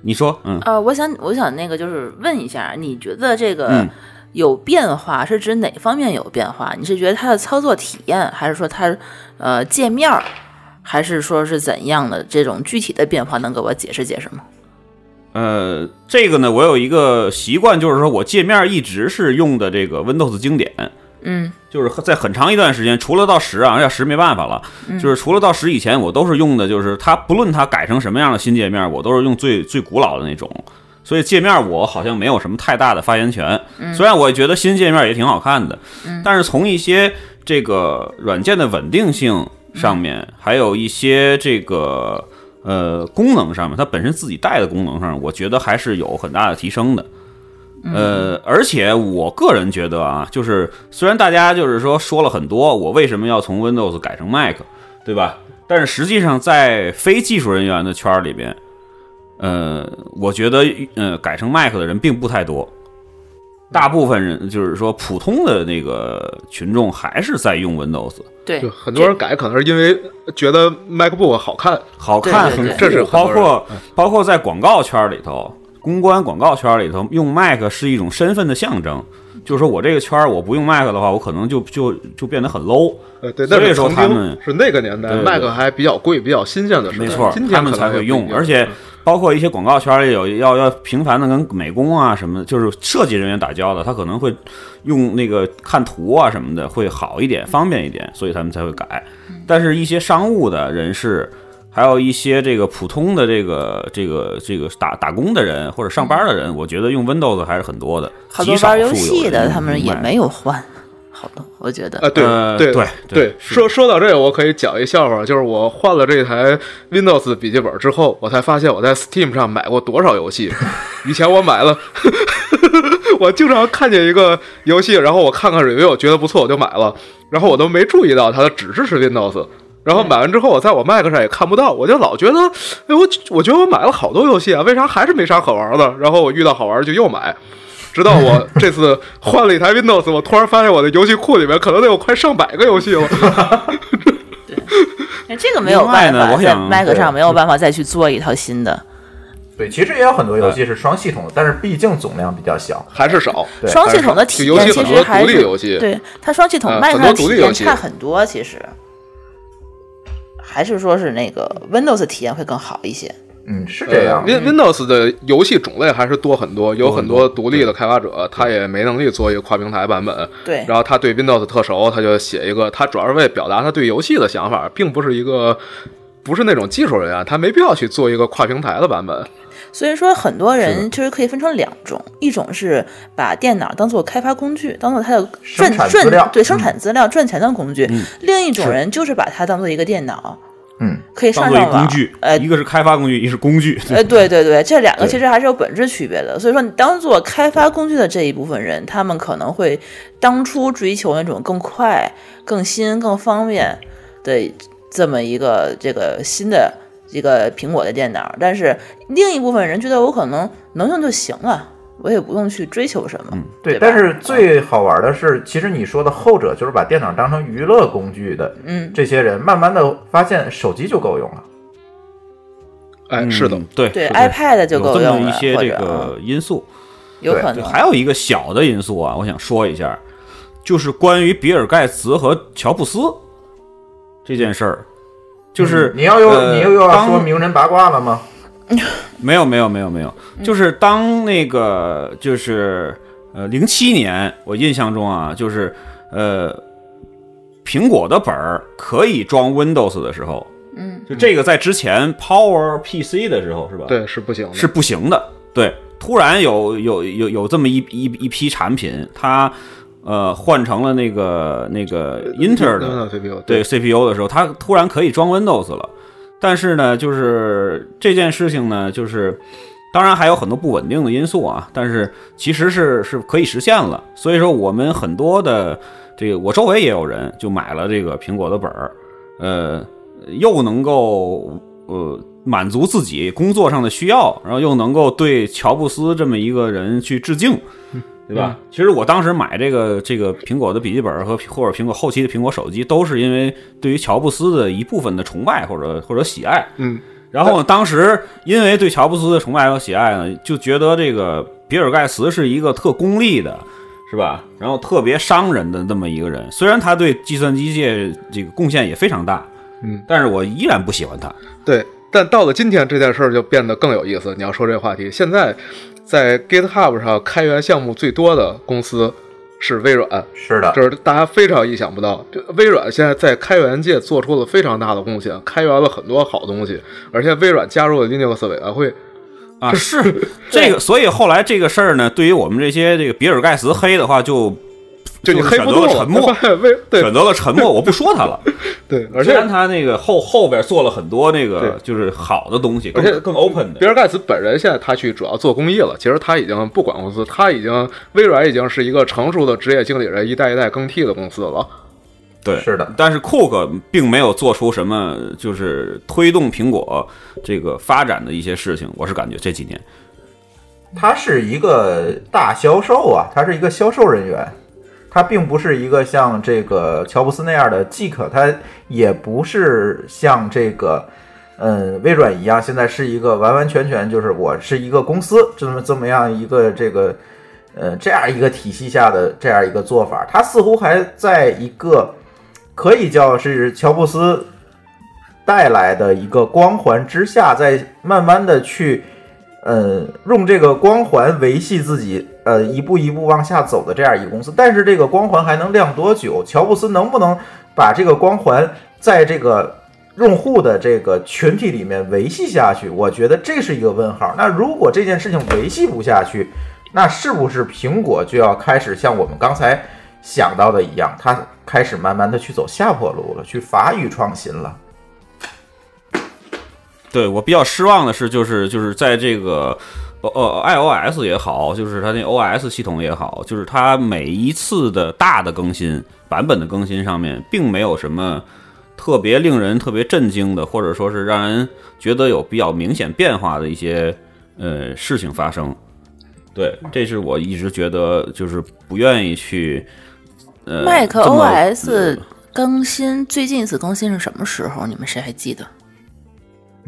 你说，嗯，呃，我想，我想那个就是问一下，你觉得这个嗯有变化是指哪方面有变化？你是觉得它的操作体验，还是说它呃界面儿，还是说是怎样的这种具体的变化？能给我解释解释吗？呃，这个呢，我有一个习惯，就是说我界面一直是用的这个 Windows 经典，嗯就是在很长一段时间，除了到十啊，要十没办法了，就是除了到十以前，我都是用的，就是它不论它改成什么样的新界面，我都是用最最古老的那种，所以界面我好像没有什么太大的发言权。虽然我觉得新界面也挺好看的，但是从一些这个软件的稳定性上面，还有一些这个呃功能上面，它本身自己带的功能上，我觉得还是有很大的提升的。呃，而且我个人觉得啊，就是虽然大家就是说说了很多，我为什么要从 Windows 改成 Mac，对吧？但是实际上在非技术人员的圈儿里边，呃，我觉得呃改成 Mac 的人并不太多，大部分人就是说普通的那个群众还是在用 Windows，对。就，很多人改可能是因为觉得 MacBook 好看，好看很，这是包括包括在广告圈里头，公关广告圈里头，用 Mac 是一种身份的象征。就是说我这个圈儿我不用 Mac 的话，我可能就就就变得很 low。呃，对，所以说他们是那个年代，Mac 还比较贵、比较新鲜的时代，没错今，天他们才会用，而且包括一些广告圈里有要要频繁的跟美工啊什么的，就是设计人员打交道，他可能会用那个看图啊什么的会好一点，方便一点，所以他们才会改。但是，一些商务的人士，还有一些这个普通的这个这个这个打打工的人或者上班的人，我觉得用 Windows 还是很多的，好多玩游戏的他们也没有换，好的我觉得。啊，对对呃对对对说说到这个，我可以讲一笑话，就是我换了这台 Windows 笔记本之后，我才发现我在 Steam 上买过多少游戏。[LAUGHS] 以前我买了，[LAUGHS] 我经常看见一个游戏，然后我看看 review，觉得不错，我就买了，然后我都没注意到它的只支持 Windows。然后买完之后，我在我 Mac 上也看不到，我就老觉得，哎，我我觉得我买了好多游戏啊，为啥还是没啥可玩的？然后我遇到好玩就又买，直到我 [LAUGHS] 这次换了一台 Windows，我突然发现我的游戏库里面可能得有快上百个游戏了。哎这个没有办法，在 Mac 对上没有办法再去做一套新的。对，其实也有很多游戏是双系统的，但是毕竟总量比较小。还是少。对双系统的体验其很多独立实还是游戏对它双系统呃 Mac 上体验独立游戏差很多，其实还是说是那个 Windows 体验会更好一些。嗯，是这样。Win Windows 的游戏种类还是多很多，有很多独立的开发者，他也没能力做一个跨平台版本。对然后他对 Windows 特熟，他就写一个，他主要是为表达他对游戏的想法，并不是一个不是那种技术人员，他没必要去做一个跨平台的版本。所以说，很多人其实可以分成两种，一种是把电脑当做开发工具，当做它的赚赚对生产资料赚钱的工具；另一种人就是把它当做一个电脑，嗯，可以上上网。个工具，呃，一个是开发工具，一个是工具。呃，对对对，这两个其实还是有本质区别的。所以说，你当做开发工具的这一部分人，他们可能会当初追求那种更快、更新、更方便的这么一个这个新的一个苹果的电脑，但是另一部分人觉得我可能能用就行了，我也不用去追求什么。嗯对，吧但是最好玩的是，其实你说的后者，就是把电脑当成娱乐工具的嗯，这些人，慢慢的发现手机就够用了。哎，嗯是的，对对，iPad 就够用了，一些这个因素。有可能还有一个小的因素啊，我想说一下，就是关于比尔盖茨和乔布斯这件事儿，就是、嗯你要又、呃你又要当说名人八卦了吗？[LAUGHS] 没有没有没有没有，就是当那个就是呃零七年，我印象中啊，就是呃苹果的本儿可以装 Windows 的时候，嗯，就这个在之前 Power PC 的时候是吧？对，是不行的。是不行的。对，突然有有有有这么一一一批产品，它呃换成了那个那个 Intel 的的 CPU，对 CPU 的时候，它突然可以装 Windows 了。但是呢，就是这件事情呢，就是当然还有很多不稳定的因素啊，但是其实是是可以实现了。所以说，我们很多的这个，我周围也有人就买了这个苹果的本儿，呃，又能够呃满足自己工作上的需要，然后又能够对乔布斯这么一个人去致敬。对吧？其实我当时买这个这个苹果的笔记本和或者苹果后期的苹果手机，都是因为对于乔布斯的一部分的崇拜或者或者喜爱。嗯，然后呢，当时因为对乔布斯的崇拜和喜爱呢，就觉得这个比尔盖茨是一个特功利的，是吧？然后特别伤人的那么一个人。虽然他对计算机界这个贡献也非常大，嗯，但是我依然不喜欢他。对，但到了今天这件事儿就变得更有意思。你要说这个话题，现在在 GitHub 上开源项目最多的公司是微软，是的，就是大家非常意想不到。这微软现在在开源界做出了非常大的贡献，开源了很多好东西，而且微软加入了 Linux 委员会。啊，[LAUGHS] 是这个，所以后来这个事儿呢，对于我们这些这个比尔盖茨黑的话，就就你选黑不动了，择了沉默 [LAUGHS] 为，对选择了沉默，我不说他了。[LAUGHS] 对，而且虽然他那个后后边做了很多那个就是好的东西，而且更更 open 的。比尔盖茨本人现在他去主要做公益了，其实他已经不管公司，他已经微软已经是一个成熟的职业经理人，一代一代更替的公司了。对，是的但是库克并没有做出什么就是推动苹果这个发展的一些事情，我是感觉这几年。他是一个大销售啊，他是一个销售人员，他并不是一个像这个乔布斯那样的 geek，他也不是像这个嗯微软一样，现在是一个完完全全就是我是一个公司这么这么样一个这个呃这样一个体系下的这样一个做法，他似乎还在一个可以叫是乔布斯带来的一个光环之下，在慢慢的去。呃，用这个光环维系自己，呃，一步一步往下走的这样一个公司，但是这个光环还能亮多久？乔布斯能不能把这个光环在这个用户的这个群体里面维系下去？我觉得这是一个问号。那如果这件事情维系不下去，那是不是苹果就要开始像我们刚才想到的一样，它开始慢慢的去走下坡路了，去乏于创新了？对我比较失望的是，就是就是在这个呃呃 iOS 也好，就是它那 OS 系统也好，就是它每一次的大的更新版本的更新上面，并没有什么特别令人特别震惊的，或者说是让人觉得有比较明显变化的一些呃事情发生。对，这是我一直觉得就是不愿意去呃 Mac OS 更新最近一次更新是什么时候？你们谁还记得？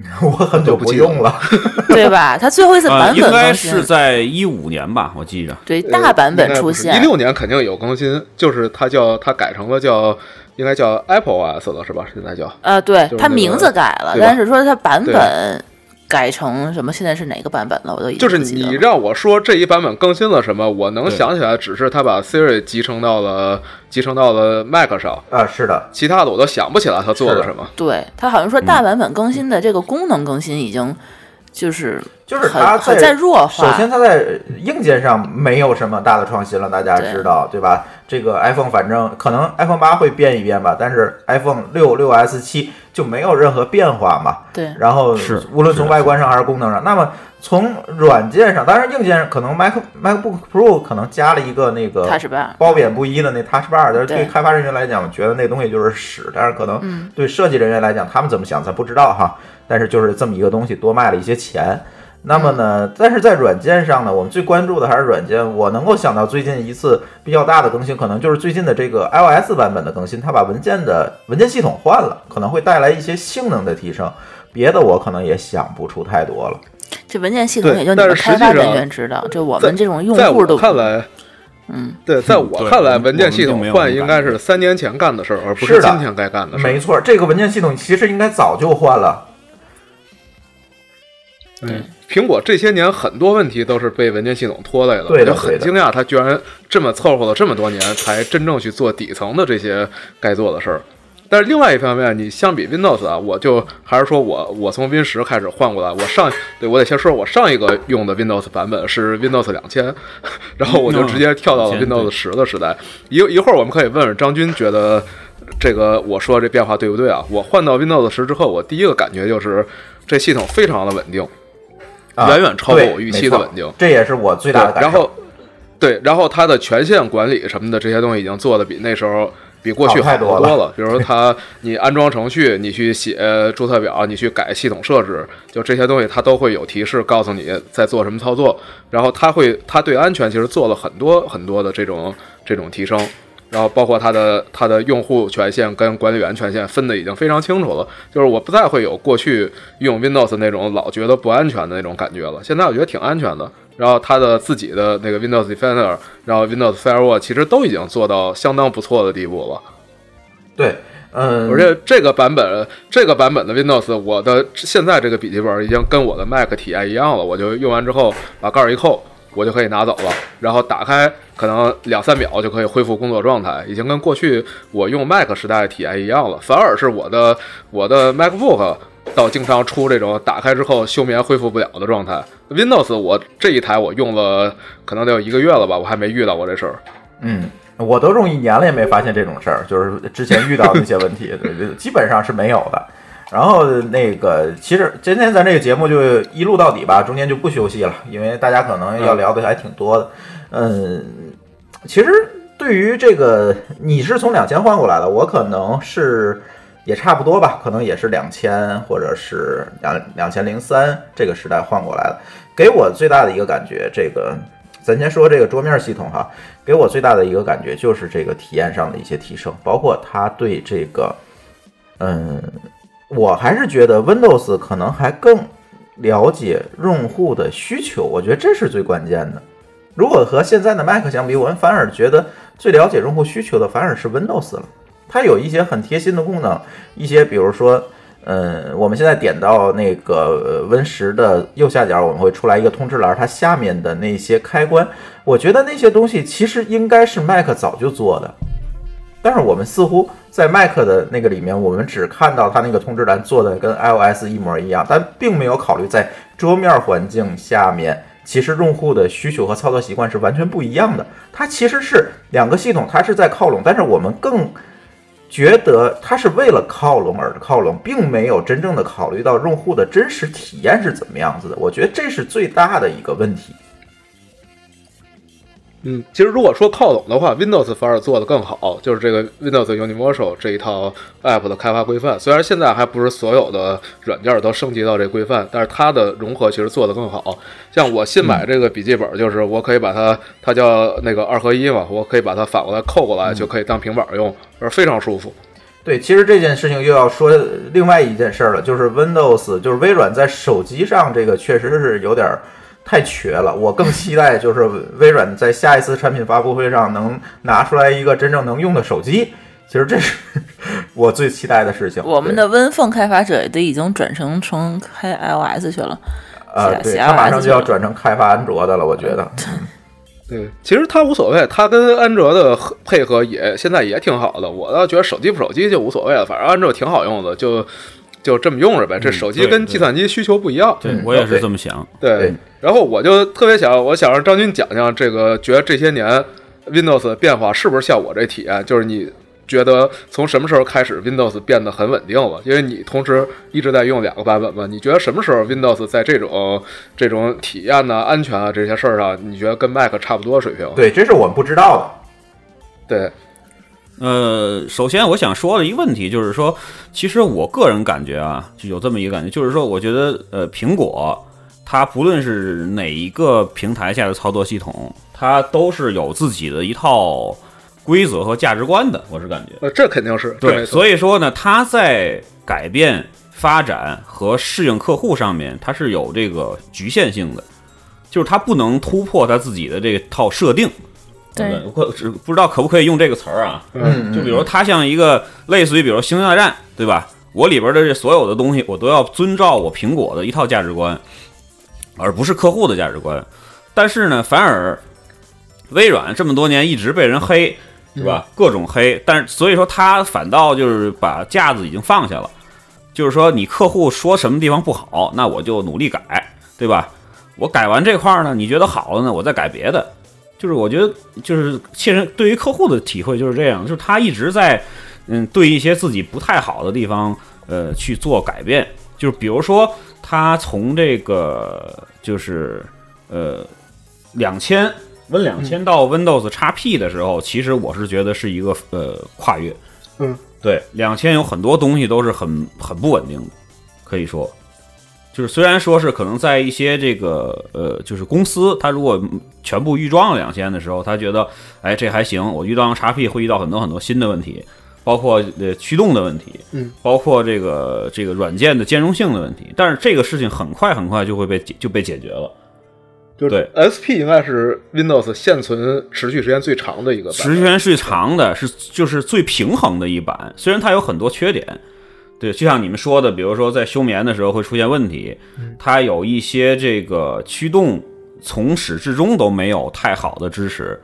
[LAUGHS] 我很久不用了。[LAUGHS] 对吧？它最后一次呃，版应该本更新，是在一五年吧，我记着。对大版本出现一。六年肯定有更新，就是它叫它改成了叫应该叫 Apple OS 了，是吧？现在叫呃，对就是，那个它名字改了，但是说它版本改成什么？现在是哪个版本了？我都已经就是你让我说这一版本更新了什么，我能想起来，只是他把 Siri 集成到了集成到了 Mac 上，啊，是的，其他的我都想不起来他做了什么。对，他好像说大版本更新的这个功能更新已经就是就是它在弱化首先，它在硬件上没有什么大的创新了，大家知道对吧？这个 iPhone 反正可能 iPhone 八会变一变吧，但是 iPhone 六、六 S、七就没有任何变化嘛。对然后是无论从外观上还是功能上，那么从软件上，当然硬件上可能 Mac MacBook Pro 可能加了一个那个 Touch Bar 褒贬不一的那 Touch Bar，但是对对开发人员来讲，觉得那东西就是屎，但是可能嗯对设计人员来讲，他们怎么想咱不知道哈。但是就是这么一个东西，多卖了一些钱。那么呢，但是在软件上呢，我们最关注的还是软件。我能够想到最近一次比较大的更新，可能就是最近的这个 iOS 版本的更新，它把文件的文件系统换了，可能会带来一些性能的提升。别的我可能也想不出太多了。这文件系统也就你但们开发是实际人员知道，就我们这种用户都看来，嗯，对，在我看来，文件系统换应该是三年前干的事儿，而不是的今天该干的事儿。没错，这个文件系统其实应该早就换了。嗯，苹果这些年很多问题都是被文件系统拖累了，我就很惊讶，它居然这么凑合了这么多年，才真正去做底层的这些该做的事儿。但是另外一方面，你相比 Windows 啊，我就还是说我我从 Win 十开始换过来，我上对我得先说，我上一个用的 Windows 版本是 Windows 两千，[LAUGHS] 然后我就直接跳到了嗯2000 Windows 十的时代。一一会儿我们可以问问张军，觉得这个我说这变化对不对啊？我换到 Windows 十之后，我第一个感觉就是这系统非常的稳定。啊远远超过我预期的稳定这也是我最大的感受。然后，对，然后它的权限管理什么的这些东西已经做的比那时候比过去好太多了好多了。比如说它，你安装程序，你去写注册表，你去改系统设置，就这些东西它都会有提示告诉你在做什么操作。然后它会，它对安全其实做了很多很多的这种这种提升。然后包括它的它的用户权限跟管理员权限分的已经非常清楚了，就是我不再会有过去用 Windows 那种老觉得不安全的那种感觉了。现在我觉得挺安全的。然后它的自己的那个 Windows Defender，然后 Windows Firewall 其实都已经做到相当不错的地步了。对，嗯，而且这个版本这个版本的 Windows，我的现在这个笔记本已经跟我的 Mac 体验一样了。我就用完之后把盖儿一扣，我就可以拿走了，然后打开可能两三秒就可以恢复工作状态，已经跟过去我用 Mac 时代的体验一样了。反而是我的我的 MacBook 倒经常出这种打开之后休眠恢复不了的状态。Windows 我这一台我用了可能得有一个月了吧，我还没遇到过这事儿。嗯，我都用一年了，也没发现这种事儿，就是之前遇到的那些问题，[LAUGHS] 基本上是没有的。然后那个，其实今天咱这个节目就一录到底吧，中间就不休息了，因为大家可能要聊的还挺多的。嗯，其实对于这个，你是从两千换过来的，我可能是也差不多吧，可能也是两千或者是两两千零三这个时代换过来的。给我最大的一个感觉，这个咱先说这个桌面系统哈，给我最大的一个感觉就是这个体验上的一些提升，包括它对这个，嗯，我还是觉得 Windows 可能还更了解用户的需求，我觉得这是最关键的。如果和现在的 Mac 相比，我们反而觉得最了解用户需求的反而是 Windows 了。它有一些很贴心的功能，一些比如说，嗯，我们现在点到那个 Win 十的右下角，我们会出来一个通知栏，它下面的那些开关，我觉得那些东西其实应该是 Mac 早就做的，但是我们似乎在 Mac 的那个里面，我们只看到它那个通知栏做的跟 iOS 一模一样，但并没有考虑在桌面环境下面。其实用户的需求和操作习惯是完全不一样的，它其实是两个系统，它是在靠拢，但是我们更觉得它是为了靠拢而靠拢，并没有真正的考虑到用户的真实体验是怎么样子的。我觉得这是最大的一个问题。嗯，其实如果说靠拢的话，Windows 反而做得更好，就是这个 Windows Universal 这一套 App 的开发规范。虽然现在还不是所有的软件都升级到这规范，但是它的融合其实做得更好。像我新买这个笔记本，就是我可以把它，它叫那个二合一嘛，我可以把它反过来扣过来，就可以当平板用，而非常舒服。对，其实这件事情又要说另外一件事儿了，就是 Windows，就是微软在手机上这个确实是有点儿太瘸了。我更期待就是微软在下一次产品发布会上能拿出来一个真正能用的手机。其实这是我最期待的事情。我们的 Win Phone 开发者都已经转成成开 iOS 去了，呃，对，他马上就要转成开发安卓的了，我觉得。对，其实它无所谓，它跟安卓的配合也现在也挺好的。我倒觉得手机不手机就无所谓了，反正安卓挺好用的，就就这么用着呗。这嗯手机跟计算机需求不一样。对我也是这么想。对对，然后我就特别想，我想让张军讲讲这个，觉得这些年 Windows 的变化是不是像我这体验？就是你觉得从什么时候开始 Windows 变得很稳定了？因为你同时一直在用两个版本嘛，你觉得什么时候 Windows 在这种这种体验呢、安全啊这些事儿上，你觉得跟 Mac 差不多水平？对，这是我们不知道的对，呃，首先我想说的一个问题就是说，其实我个人感觉啊，就有这么一个感觉，就是说，我觉得呃，苹果它不论是哪一个平台下的操作系统，它都是有自己的一套规则和价值观的。我是感觉，呃，这肯定是对，所以说呢，它在改变、发展和适应客户上面，它是有这个局限性的，就是它不能突破它自己的这套设定。对不对，我只不知道可不可以用这个词儿啊？嗯，就比如它像一个类似于，比如《星球大战》，对吧？我里边的这所有的东西，我都要遵照我苹果的一套价值观，而不是客户的价值观。但是呢，反而微软这么多年一直被人黑，是吧？各种黑，但是所以说它反倒就是把架子已经放下了，就是说你客户说什么地方不好，那我就努力改，对吧？我改完这块儿呢，你觉得好了呢，我再改别的。就是我觉得，就是切身对于客户的体会就是这样，就是他一直在，嗯，对一些自己不太好的地方，呃，去做改变。就是比如说，他从这个就是呃两千 Win 两千到 Windows XP 的时候，其实我是觉得是一个呃跨越。嗯，对，两千有很多东西都是很很不稳定的，可以说。就是虽然说是可能在一些这个呃，就是公司，他如果全部预装了两千的时候，他觉得哎这还行，我遇到 XP 会遇到很多很多新的问题，包括呃驱动的问题，嗯，包括这个这个软件的兼容性的问题，但是这个事情很快很快就会被解就被解决了，就是对 SP 应该是 Windows 现存持续时间最长的一个版本。持续时间最长的是就是最平衡的一版，虽然它有很多缺点。对，就像你们说的，比如说在休眠的时候会出现问题，它有一些这个驱动从始至终都没有太好的支持。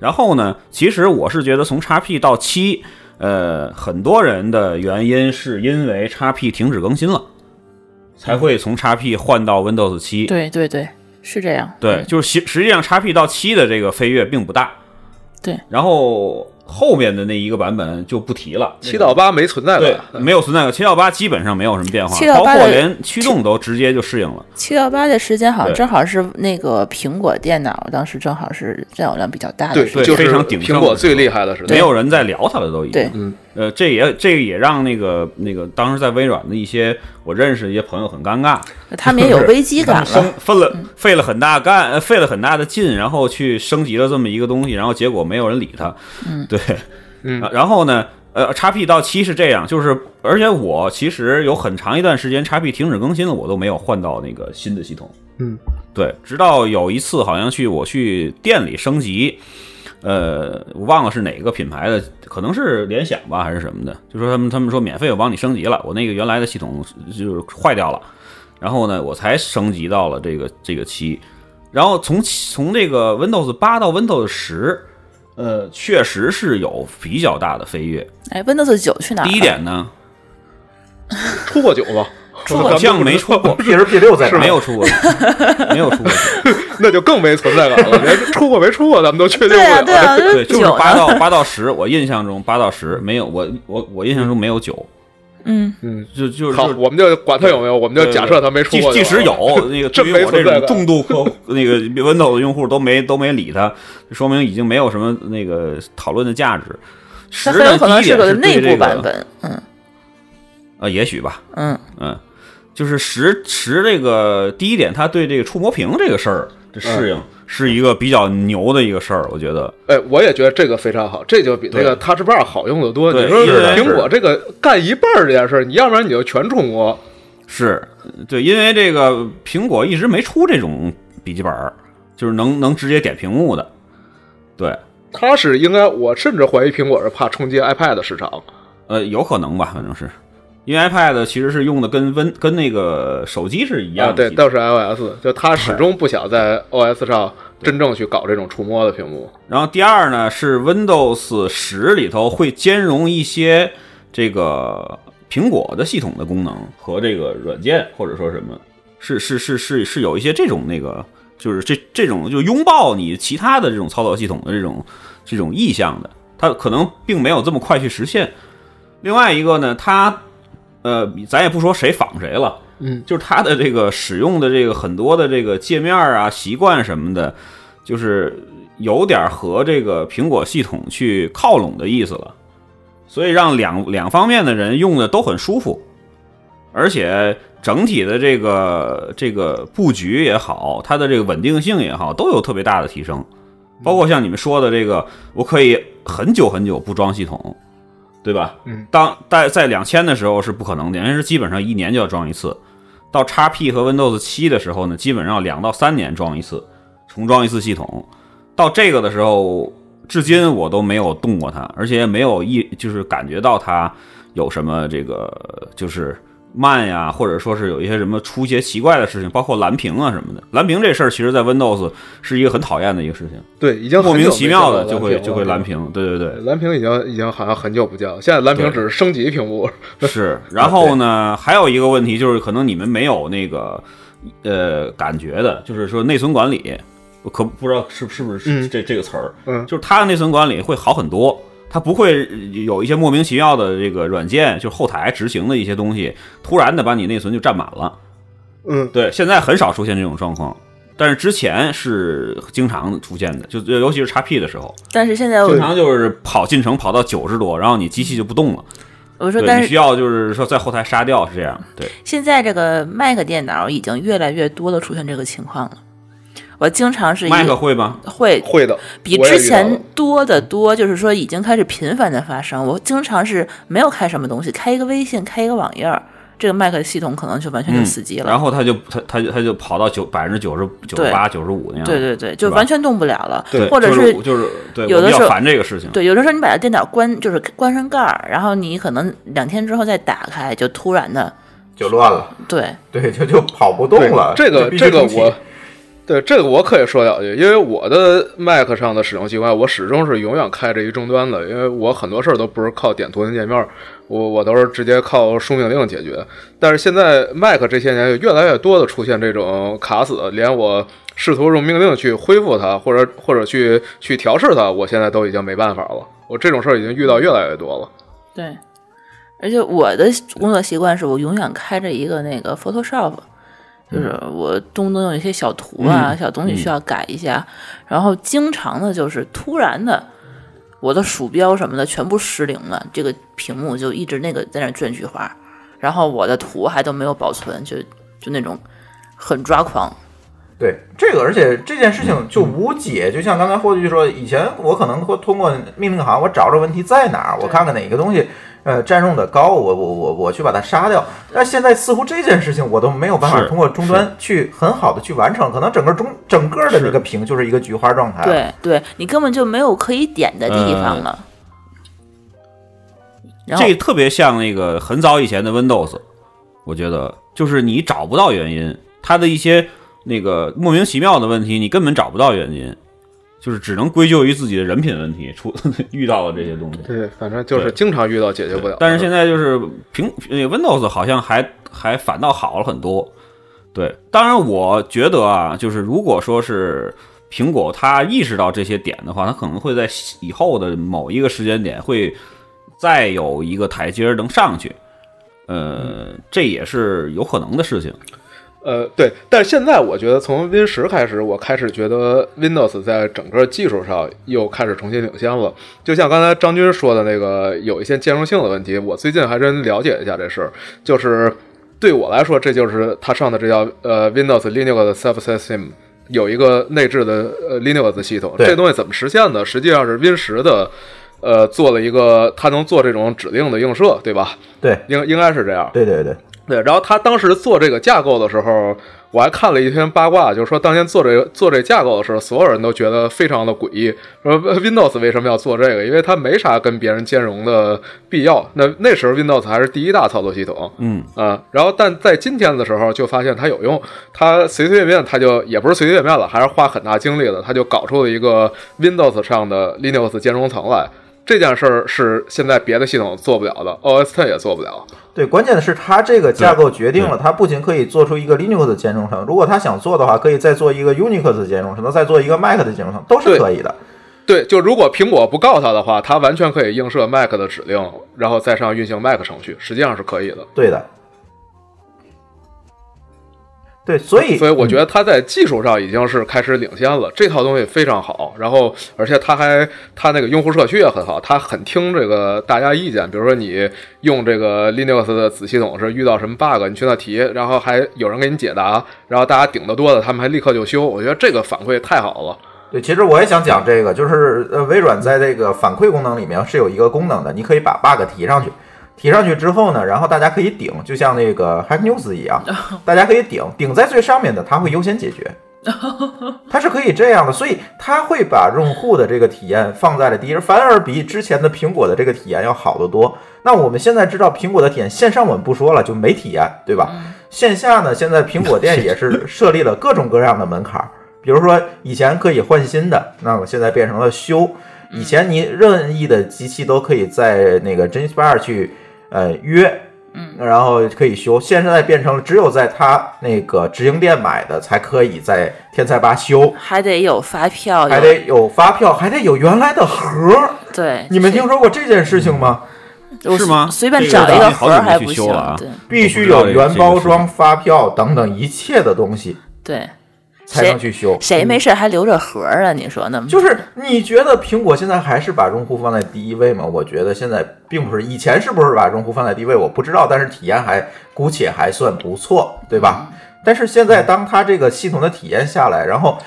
然后呢，其实我是觉得从 XP 到七，呃，很多人的原因是因为 XP 停止更新了，才会从 XP 换到 Windows 七。对对对，是这样。对，就是实实际上 XP 到七的这个飞跃并不大。对，然后后面的那一个版本就不提了。七到八没存在对，，没有存在感。七到八基本上没有什么变化，7到8包括连驱动都直接就适应了。七到八的时间好像正好是那个苹果电脑当时正好是占有量比较大的对，时间。就是非常鼎盛苹果最厉害的时候。没有人在聊它了，都已经。对嗯，呃，这也这个也让那个那个当时在微软的一些我认识的一些朋友很尴尬，他们也有危机感了。[LAUGHS] 费了费了很大干，呃费了很大的劲，然后去升级了这么一个东西，然后结果没有人理他。嗯，[LAUGHS] 对，嗯啊然后呢，呃，XP 到七是这样，就是而且我其实有很长一段时间 XP 停止更新了，我都没有换到那个新的系统。嗯，对，直到有一次好像去我去店里升级。呃，我忘了是哪个品牌的，可能是联想吧，还是什么的。就说他们他们说免费我帮你升级了，我那个原来的系统就是坏掉了，然后呢，我才升级到了这个这个七，然后从从这个 Windows 八到 Windows 十，呃，确实是有比较大的飞跃。哎，Windows 九去哪儿？第一点呢，出过酒吗？好像没出过，P 是 P 六在哪没有出过，没有出过。[LAUGHS] 那就更没存在感了。连出过没出过，咱们都确定不对啊，了。对啊，对，就是？八到八到十，我印象中八到十没有，我我我印象中没有九，嗯，嗯，就就是好，我们就管他有没有，我们就假设他没出过即即使有那个，[LAUGHS] 真对于我这种重度 [LAUGHS] 客户那个 Windows 用户都没都没理他，说明已经没有什么那个讨论的价值。十它很有呢，可能第一点个内是对这个部版本。嗯啊，也许吧，嗯，嗯，就是十十这个第一点，他对这个触摸屏这个事儿的适应是一个比较牛的一个事儿，我觉得。哎，我也觉得这个非常好，这就比那个 Touch Bar 好用的多。对你说是苹果这个干一半儿这件事儿，你要不然你就全触摸，是对，因为这个苹果一直没出这种笔记本儿，就是能能直接点屏幕的。对，它是应该，我甚至怀疑苹果是怕冲击 iPad 市场。呃，有可能吧，反正是，因为 iPad 其实是用的跟 Win 跟那个手机是一样啊，的、对，都是 iOS，就它始终不想在 OS 上真正去搞这种触摸的屏幕。然后第二呢，是 Windows 十里头会兼容一些这个苹果的系统的功能和这个软件或者说什么，是是是是是有一些这种那个，就是这这种就拥抱你其他的这种操作系统的这种这种意向的，它可能并没有这么快去实现。另外一个呢，它呃，咱也不说谁仿谁了，嗯，就是它的这个使用的这个很多的这个界面啊、习惯什么的，就是有点和这个苹果系统去靠拢的意思了，所以让两两方面的人用的都很舒服，而且整体的这个这个布局也好，它的这个稳定性也好，都有特别大的提升。包括像你们说的这个，我可以很久很久不装系统，对吧？嗯，当在在两千的时候是不可能的，因为是基本上一年就要装一次。到 XP 和 Windows 七的时候呢，基本上两到三年装一次，重装一次系统。到这个的时候，至今我都没有动过它，而且没有一就是感觉到它有什么这个就是慢呀，或者说是有一些什么出一些奇怪的事情，包括蓝屏啊什么的。蓝屏这事儿，其实在 Windows 是一个很讨厌的一个事情，对，已经莫名其妙的就会就会蓝。屏。对对对，蓝屏已经已经好像很久不见了，现在蓝屏只是升级屏幕。是，然后呢，还有一个问题就是，可能你们没有那个呃感觉的，就是说内存管理，我可不知道是是不是嗯这这个词儿，嗯就是它的内存管理会好很多，它不会有一些莫名其妙的这个软件，就是后台执行的一些东西，突然的把你内存就占满了。嗯，对，现在很少出现这种状况，但是之前是经常出现的，就尤其是 x P 的时候，但是现在我经常就是跑进程跑到九十多，然后你机器就不动了。我说，但是你需要就是说在后台杀掉是这样。对，现在这个 Mac 电脑已经越来越多的出现这个情况了。我经常是一麦克会吗？会会的，比之前多得多，就是说已经开始频繁的发生。我经常是没有开什么东西，开一个微信，开一个网页儿，这个麦克系统可能就完全就死机了。嗯然后他就他他就他就跑到九百分之九十九十八九十五那样。对对对，就完全动不了了，对，或者就是就是对，我比较有的时候烦这个事情。对，有的时候你把这电脑关，就是关上盖儿，然后你可能两天之后再打开，就突然的就乱了，对，对，就就跑不动了。这个这个我，对这个我可以说两句，因为我的 Mac 上的使用习惯，我始终是永远开着一终端的，因为我很多事儿都不是靠点图形界面，我我都是直接靠输命令解决。但是现在 Mac 这些年越来越多的出现这种卡死，连我试图用命令去恢复它，或者或者去去调试它，我现在都已经没办法了。我这种事儿已经遇到越来越多了。对，而且我的工作习惯是我永远开着一个那个 Photoshop，就是我动不动有一些小图啊、嗯小东西需要改一下，然后经常的就是突然的，我的鼠标什么的全部失灵了，这个屏幕就一直那个在那转菊花，然后我的图还都没有保存，就就那种很抓狂。对这个，而且这件事情就无解。就像刚才霍炬说，以前我可能会通过命令行，我找找问题在哪儿，我看看哪个东西呃占用的高，我我我我去把它杀掉。但现在似乎这件事情我都没有办法通过终端去很好的去完成，可能整个中整个的这个屏就是一个菊花状态。，对对，你根本就没有可以点的地方了。这特别像那个很早以前的 Windows，我觉得就是你找不到原因，它的一些那个莫名其妙的问题，你根本找不到原因，就是只能归咎于自己的人品问题，出 [LAUGHS] 遇到了这些东西。对，反正就是经常遇到解决不了。但是现在就是苹那个 Windows 好像还还反倒好了很多。对，当然我觉得啊，就是如果说是苹果它意识到这些点的话，它可能会在以后的某一个时间点会再有一个台阶儿能上去。呃，这也是有可能的事情。呃，对，但是现在我觉得从 Win 十开始，我开始觉得 Windows 在整个技术上又开始重新领先了。就像刚才张军说的那个，有一些兼容性的问题，我最近还真了解一下这事儿。就是对我来说，这就是他上的这叫呃 Windows Linux Subsystem 有一个内置的呃 Linux 系统。这东西怎么实现的？实际上是 Win 十的呃做了一个它能做这种指令的映射，对吧？对应应该是这样。对对对，对，然后他当时做这个架构的时候，我还看了一篇八卦，就是说当年做这个做这架构的时候，所有人都觉得非常的诡异，说 Windows 为什么要做这个？因为它没啥跟别人兼容的必要。那那时候 Windows 还是第一大操作系统，嗯啊、然后但在今天的时候就发现它有用，它随随便便它就也不是随随便便了，还是花很大精力的，它就搞出了一个 Windows 上的 Linux 兼容层来。这件事儿是现在别的系统做不了的，OS Ten 也做不了。对，关键的是它这个架构决定了，它不仅可以做出一个 Linux 的兼容层，如果它想做的话，可以再做一个 Unix 的兼容层，再做一个 Mac 的兼容层，都是可以的。对，就如果苹果不告它的话，它完全可以映射 Mac 的指令，然后再上运行 Mac 程序，实际上是可以的。对的，对，所以所以我觉得它在技术上已经是开始领先了，这套东西非常好。然后，而且它还它那个用户社区也很好，它很听这个大家意见。比如说你用这个 Linux 的子系统是遇到什么 bug，你去那提，然后还有人给你解答，然后大家顶得多的，他们还立刻就修。我觉得这个反馈太好了。对，其实我也想讲这个，就是呃，微软在这个反馈功能里面是有一个功能的，你可以把 bug 提上去，提上去之后呢，然后大家可以顶，就像那个 Hack News 一样，大家可以顶，顶在最上面的，它会优先解决。[LAUGHS] 它是可以这样的，所以它会把用户的这个体验放在了第一，反而比之前的苹果的这个体验要好得多。那我们现在知道苹果的体验，线上我们不说了，就没体验，对吧？线下呢，现在苹果店也是 [LAUGHS] 设立了各种各样的门槛儿，比如说以前可以换新的，那么现在变成了修。以前你任意的机器都可以在那个 Genius 去呃约，嗯，然后可以修。现在变成了只有在他那个直营店买的才可以在天才吧修，还得有发票，有还得有发票，还得有原来的盒儿。对。你们听说过这件事情吗？我是吗随便找一个盒好久没儿还不行去修了啊，对必须有原包装、发票等等一切的东西对。才能去修。谁没事还留着盒儿啊？你说呢？就是你觉得苹果现在还是把用户放在第一位吗？我觉得现在并不是，以前是不是把用户放在第一位？我不知道，但是体验还姑且还算不错，对吧？但是现在当它这个系统的体验下来，然后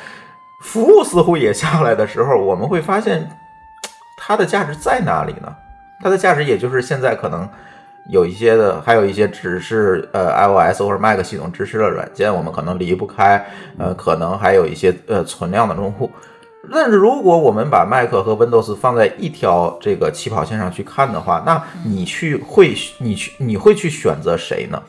服务似乎也下来的时候，我们会发现它的价值在哪里呢？它的价值也就是现在可能有一些的，还有一些只是呃 iOS 或者 Mac 系统支持的软件，我们可能离不开，呃，可能还有一些呃存量的用户。但是如果我们把 Mac 和 Windows 放在一条这个起跑线上去看的话，那你去会你去你会去选择谁呢？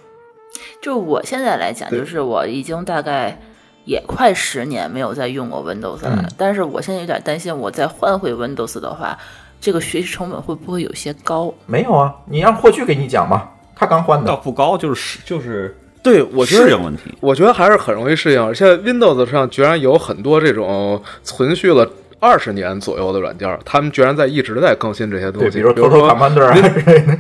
就我现在来讲，就是我已经大概也快十年没有再用过 Windows 了，嗯但是我现在有点担心，我再换回 Windows 的话，这个学习成本会不会有些高？没有啊，你让霍炬给你讲吧，他刚换的。倒不高，就是就是对，我觉得适应问题。我觉得还是很容易适应。而且 Windows 上居然有很多这种存续了二十年左右的软件，他们居然在一直在更新这些东，西。比如比如 Total 说 Commander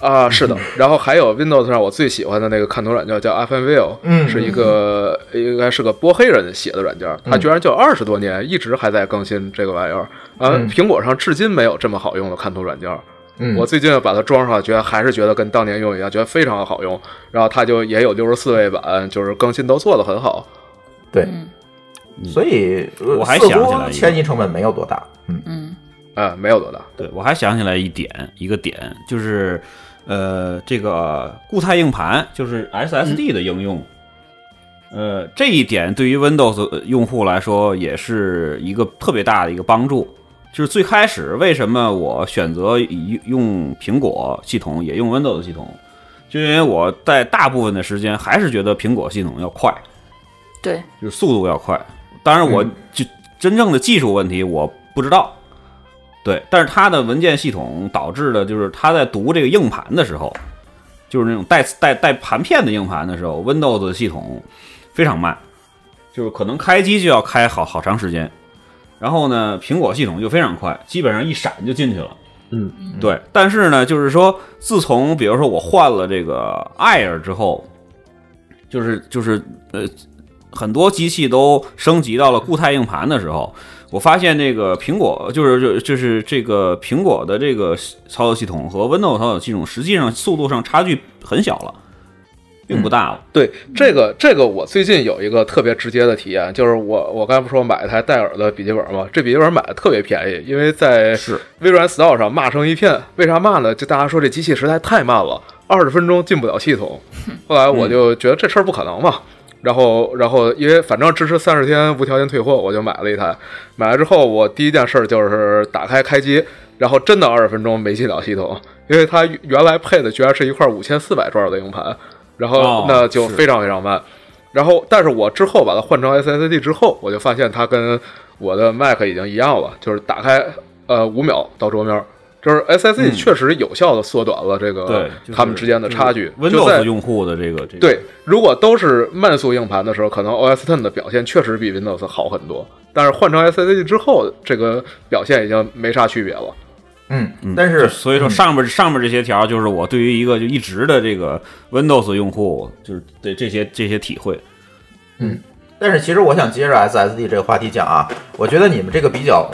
啊是的。然后还有 Windows 上我最喜欢的那个看图软件叫 FMVille，嗯是一个应该是个波黑人写的软件，它居然就二十多年一直还在更新这个玩意儿。啊，嗯苹果上至今没有这么好用的看图软件。嗯我最近把它装上，觉得还是觉得跟当年用一样，觉得非常好用。然后它就也有六十四位版，就是更新都做得很好。对，所以呃我还想起来一个迁移成本没有多大。嗯嗯啊，没有多大。对我还想起来一点，一个点就是，呃，这个固态硬盘就是 SSD 的应用，呃，这一点对于 Windows 用户来说也是一个特别大的一个帮助。就是最开始为什么我选择以用苹果系统也用 Windows 系统，就因为我在大部分的时间还是觉得苹果系统要快，对，就是速度要快。当然，我就真正的技术问题我不知道，对，但是它的文件系统导致的就是它在读这个硬盘的时候，就是那种带带带盘片的硬盘的时候，Windows 系统非常慢，就是可能开机就要开好好长时间。然后呢，苹果系统就非常快，基本上一闪就进去了。嗯，对。但是呢，就是说，自从比如说我换了这个 Air 之后，就是就是呃，很多机器都升级到了固态硬盘的时候，我发现这个苹果就是就就是这个苹果的这个操作系统和 Windows 操作系统，实际上速度上差距很小了，并不大了。对这个这个，我最近有一个特别直接的体验，就是我我刚才不说买一台戴尔的笔记本吗？这笔记本买的特别便宜，因为在微软 Store 上骂声一片。为啥骂呢？就大家说这机器实在太慢了，二十分钟进不了系统。[LAUGHS] 后来我就觉得这事儿不可能嘛。然后，然后因为反正支持三十天无条件退货，我就买了一台。买了之后，我第一件事就是打开开机，然后真的二十分钟没进了系统，因为它原来配的居然是一块五千四百转的硬盘，然后那就非常非常慢。然后，但是我之后把它换成 SSD 之后，我就发现它跟我的 Mac 已经一样了，就是打开呃五秒到桌面。就是 SSD 确实有效的缩短了这个他们之间的差距。就 Windows 用户的这个这个对，如果都是慢速硬盘的时候，可能 OS Ten 的表现确实比 Windows 好很多。但是换成 SSD 之后，这个表现已经没啥区别了。嗯，但是所以说上面上面这些条就是我对于一个就一直的这个 Windows 用户就是对这些这些体会。嗯但是其实我想接着 SSD 这个话题讲啊，我觉得你们这个比较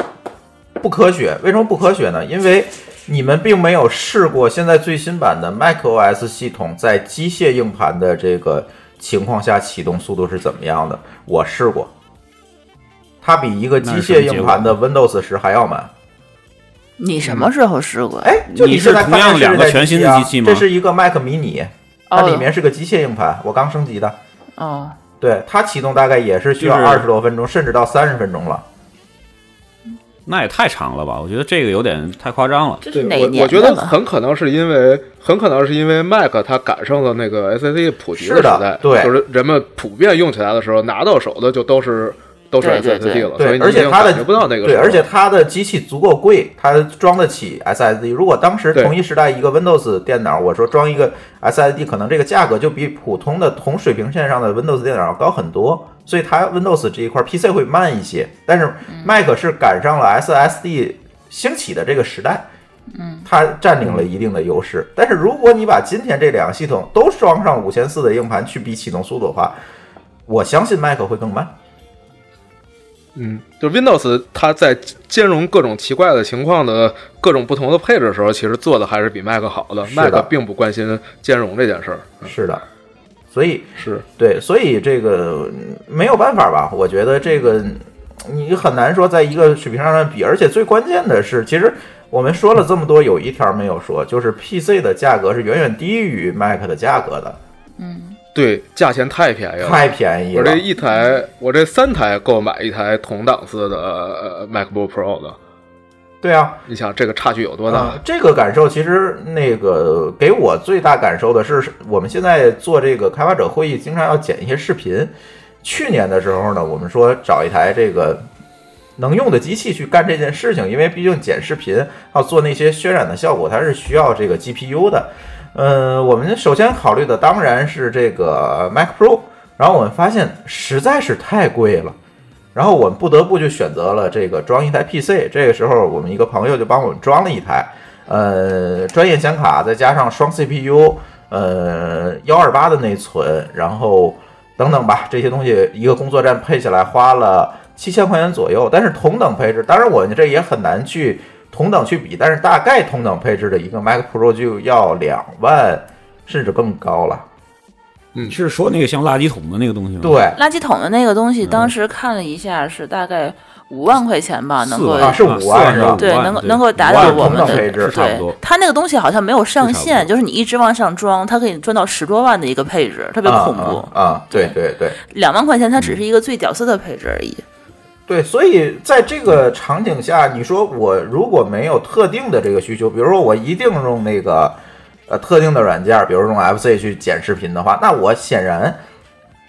不科学。为什么不科学呢？因为你们并没有试过现在最新版的 macOS 系统在机械硬盘的这个情况下启动速度是怎么样的。我试过，它比一个机械硬盘的 Windows 十还要慢。你什么时候试过？哎，就你现在是同样两个全新的啊机器吗这是一个 Mac mini，它哦里面是个机械硬盘，我刚升级的。哦，对，它启动大概也是需要就是二十多分钟，甚至到三十分钟了。那也太长了吧？我觉得这个有点太夸张了。这是哪我年我觉得很可能是因为，很可能是因为 Mac 它赶上了那个 SSD 普及的时代，对就是人们普遍用起来的时候，拿到手的就都是都是 SSD 了，所对，而且它的不到那个对，而且它的机器足够贵，它装得起 SSD。如果当时同一时代一个 Windows 电脑，我说装一个 SSD，可能这个价格就比普通的同水平线上的 Windows 电脑高很多。所以它 Windows 这一块 PC 会慢一些，但是 Mac 是赶上了 SSD 兴起的这个时代。嗯，它占领了一定的优势，但是如果你把今天这两个系统都装上五千四的硬盘去比启动速度的话，我相信 Mac 会更慢。嗯，就 Windows 它在兼容各种奇怪的情况的各种不同的配置的时候，其实做的还是比 Mac 好的。的 Mac 并不关心兼容这件事儿。是的，所以是，对，所以这个嗯没有办法吧？我觉得这个你很难说在一个水平上比，而且最关键的是，其实我们说了这么多，有一条没有说，就是 PC 的价格是远远低于 Mac 的价格的，对，价钱太便宜了，太便宜了我这。一台，我这三台够买一台同档次的呃 MacBook Pro 的。对啊，你想这个差距有多大？啊，这个感受其实那个给我最大感受的是，我们现在做这个开发者会议，经常要剪一些视频。去年的时候呢，我们说找一台这个能用的机器去干这件事情，因为毕竟剪视频要做那些渲染的效果，它是需要这个 GPU 的。呃，我们首先考虑的当然是这个 Mac Pro，然后我们发现实在是太贵了。然后我们不得不就选择了这个装一台 PC。这个时候，我们一个朋友就帮我们装了一台，呃，专业显卡，再加上双 CPU，呃，幺二八的内存，然后等等吧，这些东西一个工作站配下来花了七千块钱左右。但是同等配置，当然我们这也很难去同等去比，但是大概同等配置的一个 Mac Pro 就要两万甚至更高了。你是说那个像垃圾桶的那个东西吗？对，垃圾桶的那个东西，当时看了一下，是大概五万块钱吧，能够是五万是吧对，能够能够达到我们的配置差不多，它那个东西好像没有上限，就是你一直往上装，它可以装到十多万的一个配置，特别啊恐怖。啊啊！对对对。两万块钱它只是一个最屌丝的配置而已。对，所以在这个场景下，你说我如果没有特定的这个需求，比如说我一定用那个呃特定的软件，比如用 FC 去剪视频的话，那我显然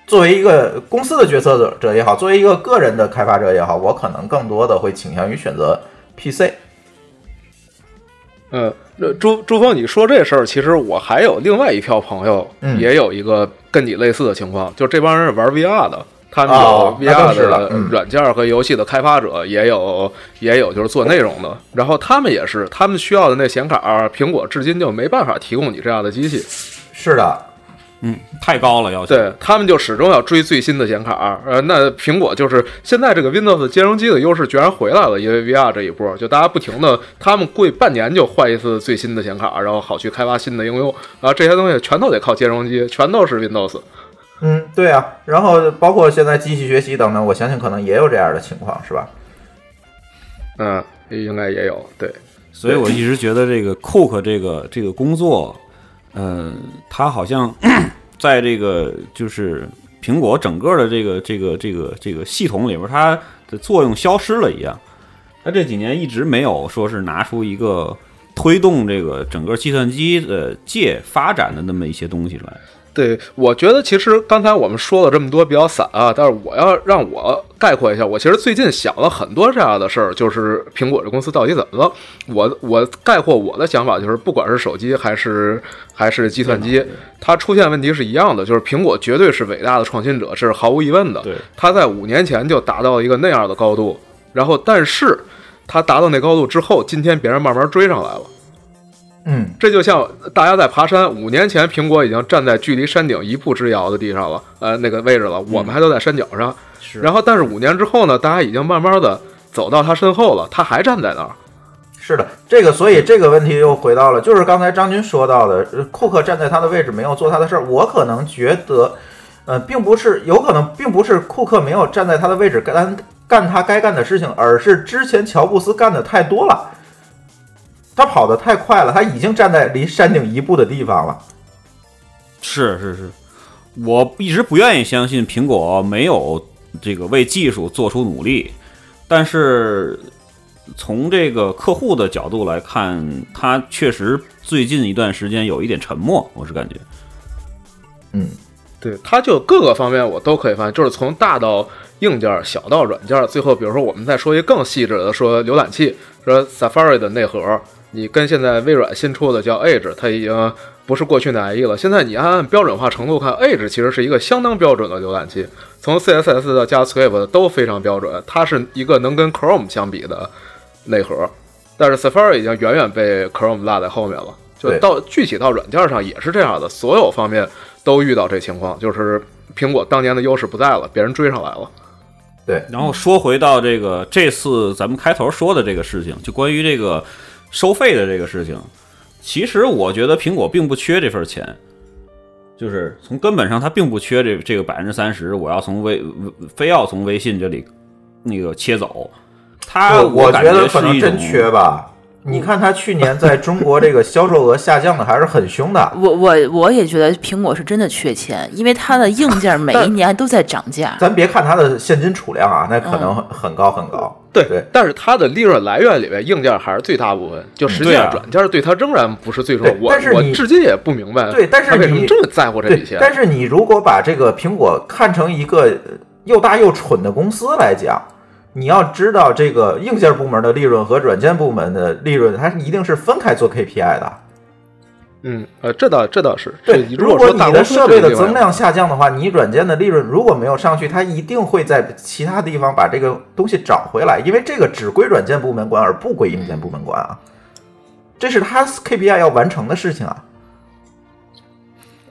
作为一个公司的决策者者也好，作为一个个人的开发者也好，我可能更多的会倾向于选择 PC。嗯，那朱朱峰，你说这事儿，其实我还有另外一票朋友，嗯也有一个跟你类似的情况，就这帮人是玩 VR 的，他们有 VR 的嗯。软件和游戏的开发者，也有也有就是做内容的，然后他们也是，他们需要的那显卡，苹果至今就没办法提供你这样的机器，是的，嗯，太高了要求。对他们就始终要追最新的显卡，呃，那苹果就是现在这个 Windows 兼容机的优势居然回来了，因为 VR 这一波，就大家不停的，他们贵半年就换一次最新的显卡，然后好去开发新的应用，然后这些东西全都得靠兼容机，全都是 Windows。嗯，对啊，然后包括现在机器学习等等，我相信可能也有这样的情况，是吧？嗯，应该也有，对，所以我一直觉得这个 Cook 这个这个工作，呃，他好像 [COUGHS] 在这个就是苹果整个的这个这个这个这个系统里边，它的作用消失了一样。它这几年一直没有说是拿出一个推动这个整个计算机的界发展的那么一些东西来。对，我觉得其实刚才我们说了这么多比较散啊，但是我要让我概括一下，我其实最近想了很多这样的事儿，就是苹果这公司到底怎么了？我我概括我的想法就是，不管是手机还是还是计算机，它出现问题是一样的，就是苹果绝对是伟大的创新者，这是毫无疑问的。对，它在五年前就达到了一个那样的高度，然后但是它达到那高度之后，今天别人慢慢追上来了。嗯，这就像大家在爬山，五年前苹果已经站在距离山顶一步之遥的地上了，呃，那个位置了，我们还都在山脚上。是然后，但是五年之后呢，大家已经慢慢的走到他身后了，他还站在那儿。是的，这个所以这个问题又回到了，就是刚才张军说到的，呃库克站在他的位置没有做他的事儿。我可能觉得，呃，并不是，有可能并不是库克没有站在他的位置干干他该干的事情，而是之前乔布斯干的太多了，他跑得太快了，他已经站在离山顶一步的地方了。是是是，我一直不愿意相信苹果没有这个为技术做出努力，但是从这个客户的角度来看，他确实最近一段时间有一点沉默，我是感觉。嗯，对，他就各个方面我都可以发现，就是从大到硬件，小到软件，最后比如说我们再说一个更细致的，说浏览器，说 Safari 的内核，你跟现在微软新出的叫 Edge，它已经不是过去的 IE 了。现在你按按标准化程度看，Edge 其实是一个相当标准的浏览器，从 CSS 到 JavaScript 都非常标准，它是一个能跟 Chrome 相比的内核。但是 Safari 已经远远被 Chrome 落在后面了。就到具体到软件上也是这样的，所有方面都遇到这情况，就是苹果当年的优势不在了，别人追上来了。对，然后说回到这个这次咱们开头说的这个事情，就关于这个收费的这个事情，其实我觉得苹果并不缺这份钱，就是从根本上它并不缺这这个百分之三十，我要从微非要从微信这里那个切走，它我我感觉得可能真缺吧。你看它去年在中国这个销售额下降的还是很凶的。我我我也觉得苹果是真的缺钱，因为它的硬件每一年都在涨价。咱别看它的现金储量啊，那可能很很高很高。对对但是它的利润来源里面，硬件还是最大部分，就实际上软件对它仍然不是最重要。我但是你我至今也不明白，对但是为什么你这么在乎这对笔钱？，但是你如果把这个苹果看成一个呃又大又蠢的公司来讲，你要知道这个硬件部门的利润和软件部门的利润，它是一定是分开做 KPI 的。嗯呃，这倒这倒是对，如果你的设备的增量下降的话，你软件的利润如果没有上去，它一定会在其他地方把这个东西找回来，因为这个只归软件部门管，而不归硬件部门管啊。这是他 KPI 要完成的事情啊。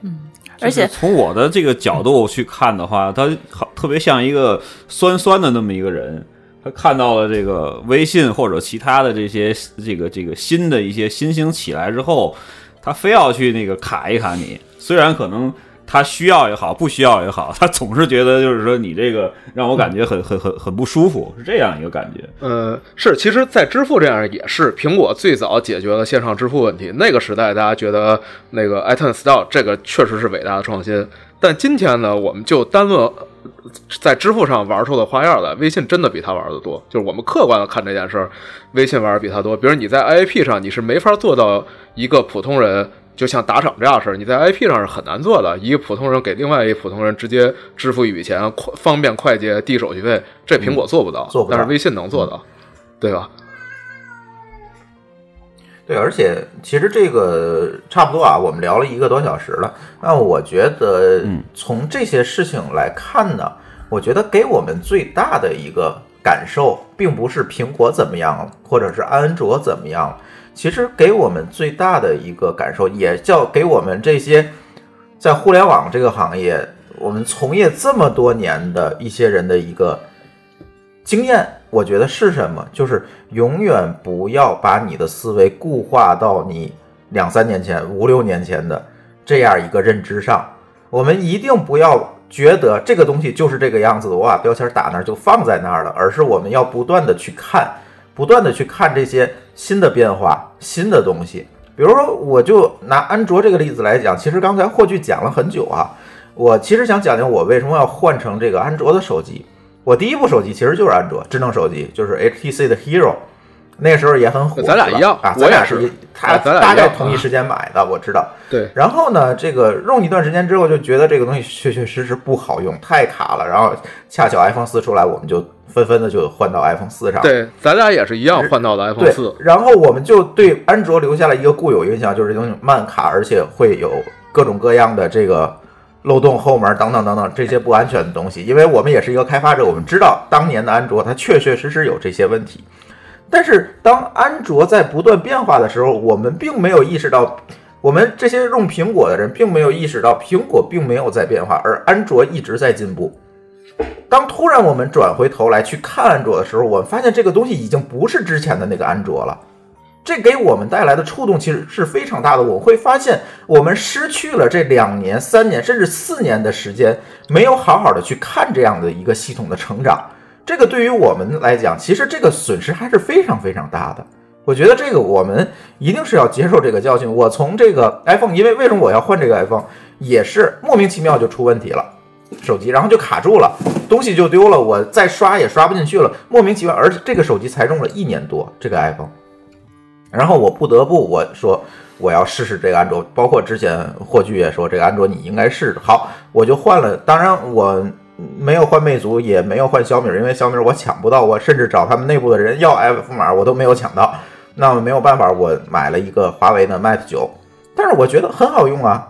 嗯而且从我的这个角度去看的话，他好特别像一个酸酸的那么一个人。看到了这个微信或者其他的这些这个这个新的一些新兴起来之后，他非要去那个卡一卡你。虽然可能他需要也好，不需要也好，他总是觉得就是说你这个让我感觉很很很很不舒服，是这样一个感觉。呃，是，其实，在支付这样也是苹果最早解决了线上支付问题。那个时代，大家觉得那个 iTunes Store 这个确实是伟大的创新。但今天呢，我们就单论在支付上玩出的花样来，微信真的比他玩的多。就是我们客观的看这件事儿，微信玩的比他多。比如你在 IAP 上，你是没法做到一个普通人。就像打赏这样的事儿，你在 IP 上是很难做的。一个普通人给另外一个普通人直接支付一笔钱，快方便快捷，低手续费，这苹果做不到，做不到但是微信能做到，对吧？对，而且其实这个差不多啊，我们聊了一个多小时了。那我觉得嗯，从这些事情来看呢，我觉得给我们最大的一个感受，并不是苹果怎么样了，或者是安卓怎么样了。其实给我们最大的一个感受，也叫给我们这些在互联网这个行业，我们从业这么多年的一些人的一个经验，我觉得是什么？就是永远不要把你的思维固化到你两三年前、五六年前的这样一个认知上。我们一定不要觉得这个东西就是这个样子的，我把标签打那儿就放在那儿了，而是我们要不断的去看，不断的去看这些新的变化、新的东西。比如说，我就拿安卓这个例子来讲，其实刚才霍炬讲了很久啊。我其实想讲讲我为什么要换成这个安卓的手机。我第一部手机其实就是安卓智能手机，就是 HTC 的 Hero。那个时候也很火。咱俩一样啊，咱俩是一他啊咱俩大概同一时间买的，我知道。对，然后呢，这个用一段时间之后，就觉得这个东西确确实实不好用，太卡了。然后恰巧 iPhone 四出来，我们就纷纷的就换到 iPhone 四上。对，咱俩也是一样换到的 iPhone 对四，，然后我们就对安卓留下了一个固有印象，就是这东西慢卡，而且会有各种各样的这个漏洞、后门等等等等这些不安全的东西。因为我们也是一个开发者，我们知道当年的安卓它确确实实有这些问题。但是当安卓在不断变化的时候，我们并没有意识到，我们这些用苹果的人并没有意识到，苹果并没有在变化，而安卓一直在进步。当突然我们转回头来去看安卓的时候，我们发现这个东西已经不是之前的那个安卓了。这给我们带来的触动其实是非常大的。我会发现，我们失去了这两年、三年甚至四年的时间，没有好好的去看这样的一个系统的成长。这个对于我们来讲，其实这个损失还是非常非常大的。我觉得这个我们一定是要接受这个教训。我从这个 iPhone，因为为什么我要换这个 iPhone，也是莫名其妙就出问题了，手机然后就卡住了，东西就丢了，我再刷也刷不进去了，莫名其妙。而且这个手机才用了一年多，这个 iPhone，然后我不得不我说我要试试这个安卓，包括之前霍炬也说这个安卓你应该试试。好，我就换了，当然我。没有换魅族，也没有换小米，因为小米我抢不到，我甚至找他们内部的人要 F 码，我都没有抢到。那么没有办法，我买了一个华为的 Mate 九，但是我觉得很好用啊。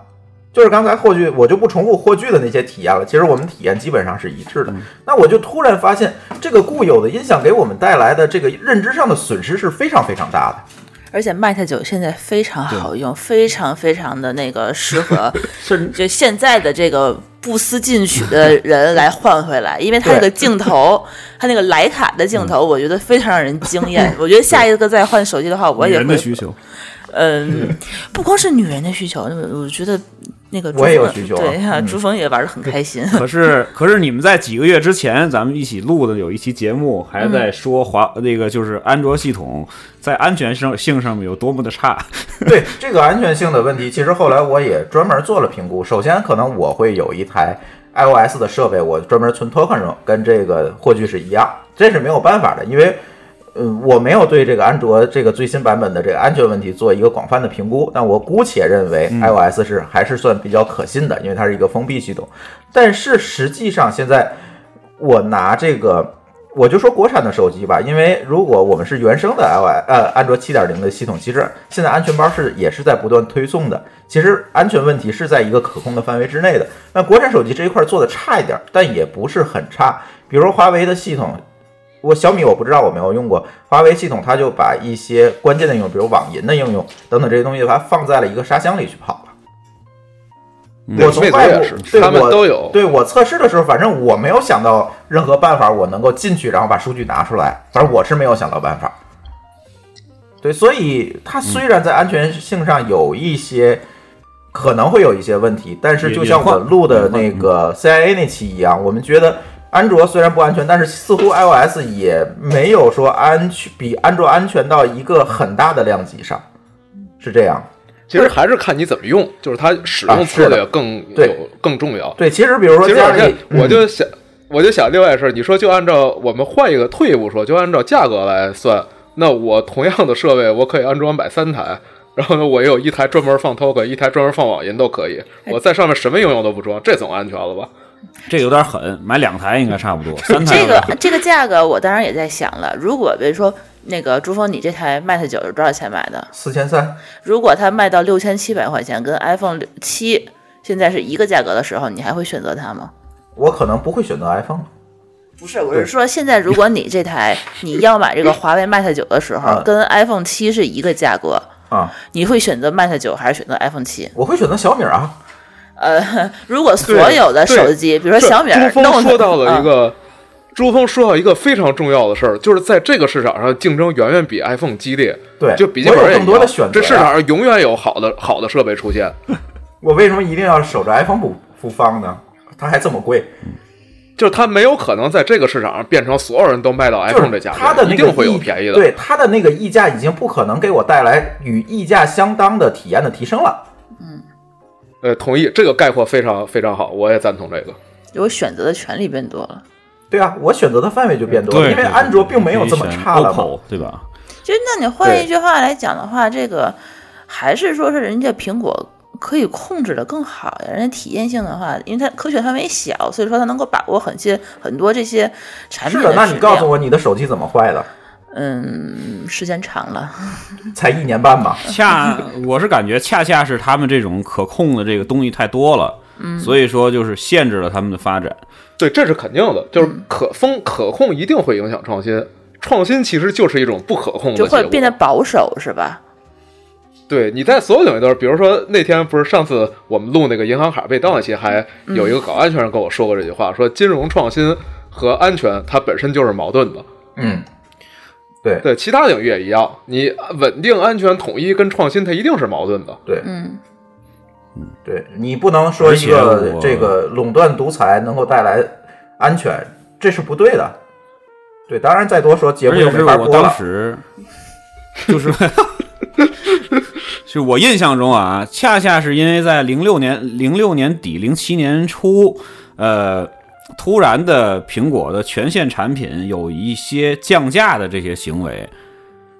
就是刚才霍炬，我就不重复霍炬的那些体验了。其实我们体验基本上是一致的。那我就突然发现，这个固有的音响给我们带来的这个认知上的损失是非常非常大的。而且 Mate 九现在非常好用，非常非常的那个适合，[LAUGHS] 甚就现在的这个不思进取的人来换回来，[LAUGHS] 因为它那个镜头，[LAUGHS] 它那个徕卡的镜头，我觉得非常让人惊艳。我觉得下一个再换手机的话，我也会，人的需求，嗯，不光是女人的需求，我觉得那个朱我也有需求啊对呀，朱峰也玩的很开心。可是，可是你们在几个月之前，咱们一起录的有一期节目，还在说华、那个就是安卓系统在安全性性上面有多么的差。[LAUGHS] 对这个安全性的问题，其实后来我也专门做了评估。首先，可能我会有一台 iOS 的设备，我专门存 token 用，跟这个霍炬是一样，这是没有办法的，因为。嗯，我没有对这个安卓这个最新版本的这个安全问题做一个广泛的评估，但我姑且认为 iOS 是还是算比较可信的，因为它是一个封闭系统。但是实际上，现在我拿这个，我就说国产的手机吧，因为如果我们是原生的 iOS 呃安卓七点零的系统，其实现在安全包是也是在不断推送的。其实安全问题是在一个可控的范围之内的。那国产手机这一块做的差一点，但也不是很差。比如华为的系统。我小米我不知道，我没有用过华为系统，它就把一些关键的应用，比如网银的应用等等这些东西，它放在了一个沙箱里去跑了。我从外部对我都有。对我测试的时候，反正我没有想到任何办法，我能够进去，然后把数据拿出来。反正我是没有想到办法。对，所以它虽然在安全性上有一些可能会有一些问题，但是就像我录的那个 CIA 那期一样，我们觉得安卓虽然不安全，但是似乎 iOS 也没有说安全比安卓安全到一个很大的量级上，是这样。其实还是看你怎么用，就是它使啊用策略更对有更重要。对，其实比如说其实我就想，我就想另外一事儿，你说就按照我们换一个退一步说，就按照价格来算，那我同样的设备，我可以安装买三台。然后呢，我有一台专门放 token，一台专门放网银都可以。我在上面什么应用都不装，这总安全了吧？这有点狠，买两台应该差不多，三台这个这个价格，我当然也在想了，如果比如说那个朱峰，你这台 Mate 九是多少钱买的？四千三，如果它卖到六千七百块钱，跟 iPhone 七现在是一个价格的时候，你还会选择它吗？我可能不会选择 iPhone。不是，我是说，现在如果你这台你要买这个华为 Mate 九的时候，啊跟 iPhone 七是一个价格，啊，你会选择 Mate 九还是选择 iPhone 七？我会选择小米啊。呃，如果所有的手机，比如说小米朱峰说到了一嗯个，朱峰说到一个非常重要的事儿，就是在这个市场上竞争远远比 iPhone 激烈。对就笔记本我有更多的选择呀这市场上永远有好的好的设备出现。[LAUGHS] 我为什么一定要守着 iPhone 不不放呢？它还这么贵，就是它没有可能在这个市场上变成所有人都卖到 iPhone 是这价格，它的那个一定会有溢便宜的。对它的那个溢价已经不可能给我带来与溢价相当的体验的提升了。呃，同意，这个概括非常非常好，我也赞同这个。有选择的权利变多了。对啊，我选择的范围就变多了，因为安卓并没有这么差了对吧？其实，那你换一句话来讲的话，这个还是说是人家苹果可以控制的更好呀。人家体验性的话，因为它科学范围小，所以说它能够把握很些很多这些产品是的，那你告诉我你的手机怎么坏的？嗯，时间长了，[LAUGHS] 才一年半吧？恰我是感觉恰恰是他们这种可控的这个东西太多了，嗯所以说就是限制了他们的发展。对，这是肯定的，就是可风可控一定会影响创新。创新其实就是一种不可控的。就会变得保守，是吧？对，你在所有领域都是，比如说那天不是上次我们录那个银行卡被盗那期，还有一个搞安全人跟我说过这句话，说金融创新和安全它本身就是矛盾的。嗯，对对，其他领域也一样，你稳定、安全、统一跟创新它一定是矛盾的。对嗯，对，你不能说一个这个垄断独裁能够带来安全，这是不对的。对，当然再多说节目而且就没是我当法播了。时就是，就我印象中啊，恰恰是因为在零六年、零六年底、零七年初，呃，突然的苹果的全线产品有一些降价的这些行为，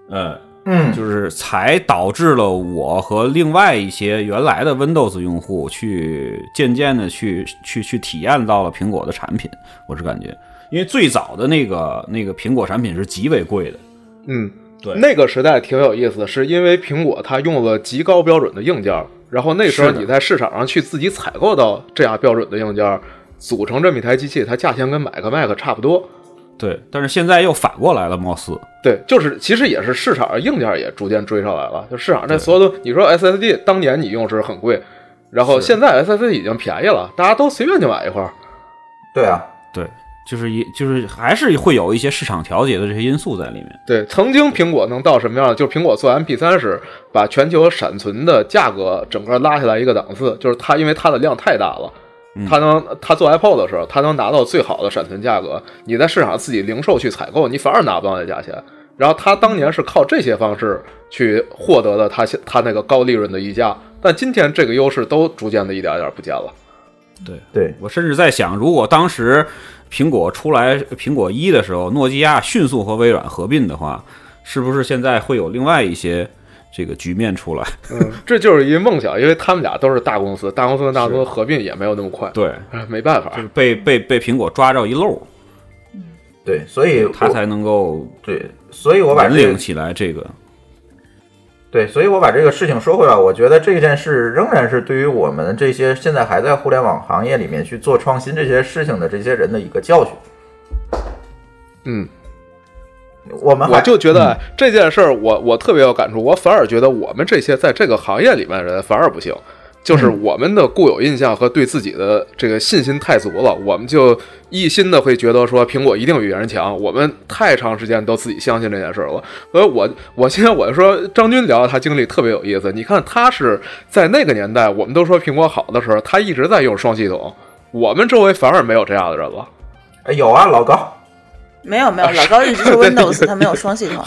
呃，嗯，就是才导致了我和另外一些原来的 Windows 用户去渐渐的去去去体验到了苹果的产品，我是感觉，因为最早的那个那个苹果产品是极为贵的，嗯，对。那个时代挺有意思的，是因为苹果它用了极高标准的硬件，然后那时候你在市场上去自己采购到这样标准的硬件儿，组成这么一台机器，它价钱跟买个 Mac 差不多。对，但是现在又反过来了，貌似，对，就是其实也是市场上硬件也逐渐追上来了，就市场这所有的你说 SSD 当年你用是很贵，然后现在 SSD 已经便宜了，大家都随便就买一块儿。对啊，对，就是一就是还是会有一些市场调节的这些因素在里面。对，曾经苹果能到什么样？就是苹果做 MP 3时，把全球闪存的价格整个拉下来一个档次，就是它因为它的量太大了。它能，他做 Apple 的时候，他能拿到最好的闪存价格。你在市场自己零售去采购，你反而拿不到那价钱。然后他当年是靠这些方式去获得的它现它那个高利润的溢价，但今天这个优势都逐渐的一点点不见了。对对，我甚至在想，如果当时苹果出来苹果一的时候，诺基亚迅速和微软合并的话，是不是现在会有另外一些这个局面出来？[LAUGHS] 嗯，这就是一梦想，因为他们俩都是大公司，大公司跟大公司合并也没有那么快。对，哎，没办法就。是被被被苹果抓着一漏，对，所以我它才能够对，所以我把这个引领起来这个。对，所以我把这个事情说回来，我觉得这件事仍然是对于我们这些现在还在互联网行业里面去做创新这些事情的这些人的一个教训。嗯，我们我就觉得这件事儿，我我特别有感触。我反而觉得我们这些在这个行业里面的人反而不行，就是我们的固有印象和对自己的这个信心太足了，我们就一心的会觉得说苹果一定比别人强。我们太长时间都自己相信这件事儿了。所以我我现在我就说张军聊他经历特别有意思。你看他是在那个年代，我们都说苹果好的时候，他一直在用双系统。我们周围反而没有这样的人了。哎有啊，老高没有没有，老高一直是 Windows，他没有双系统。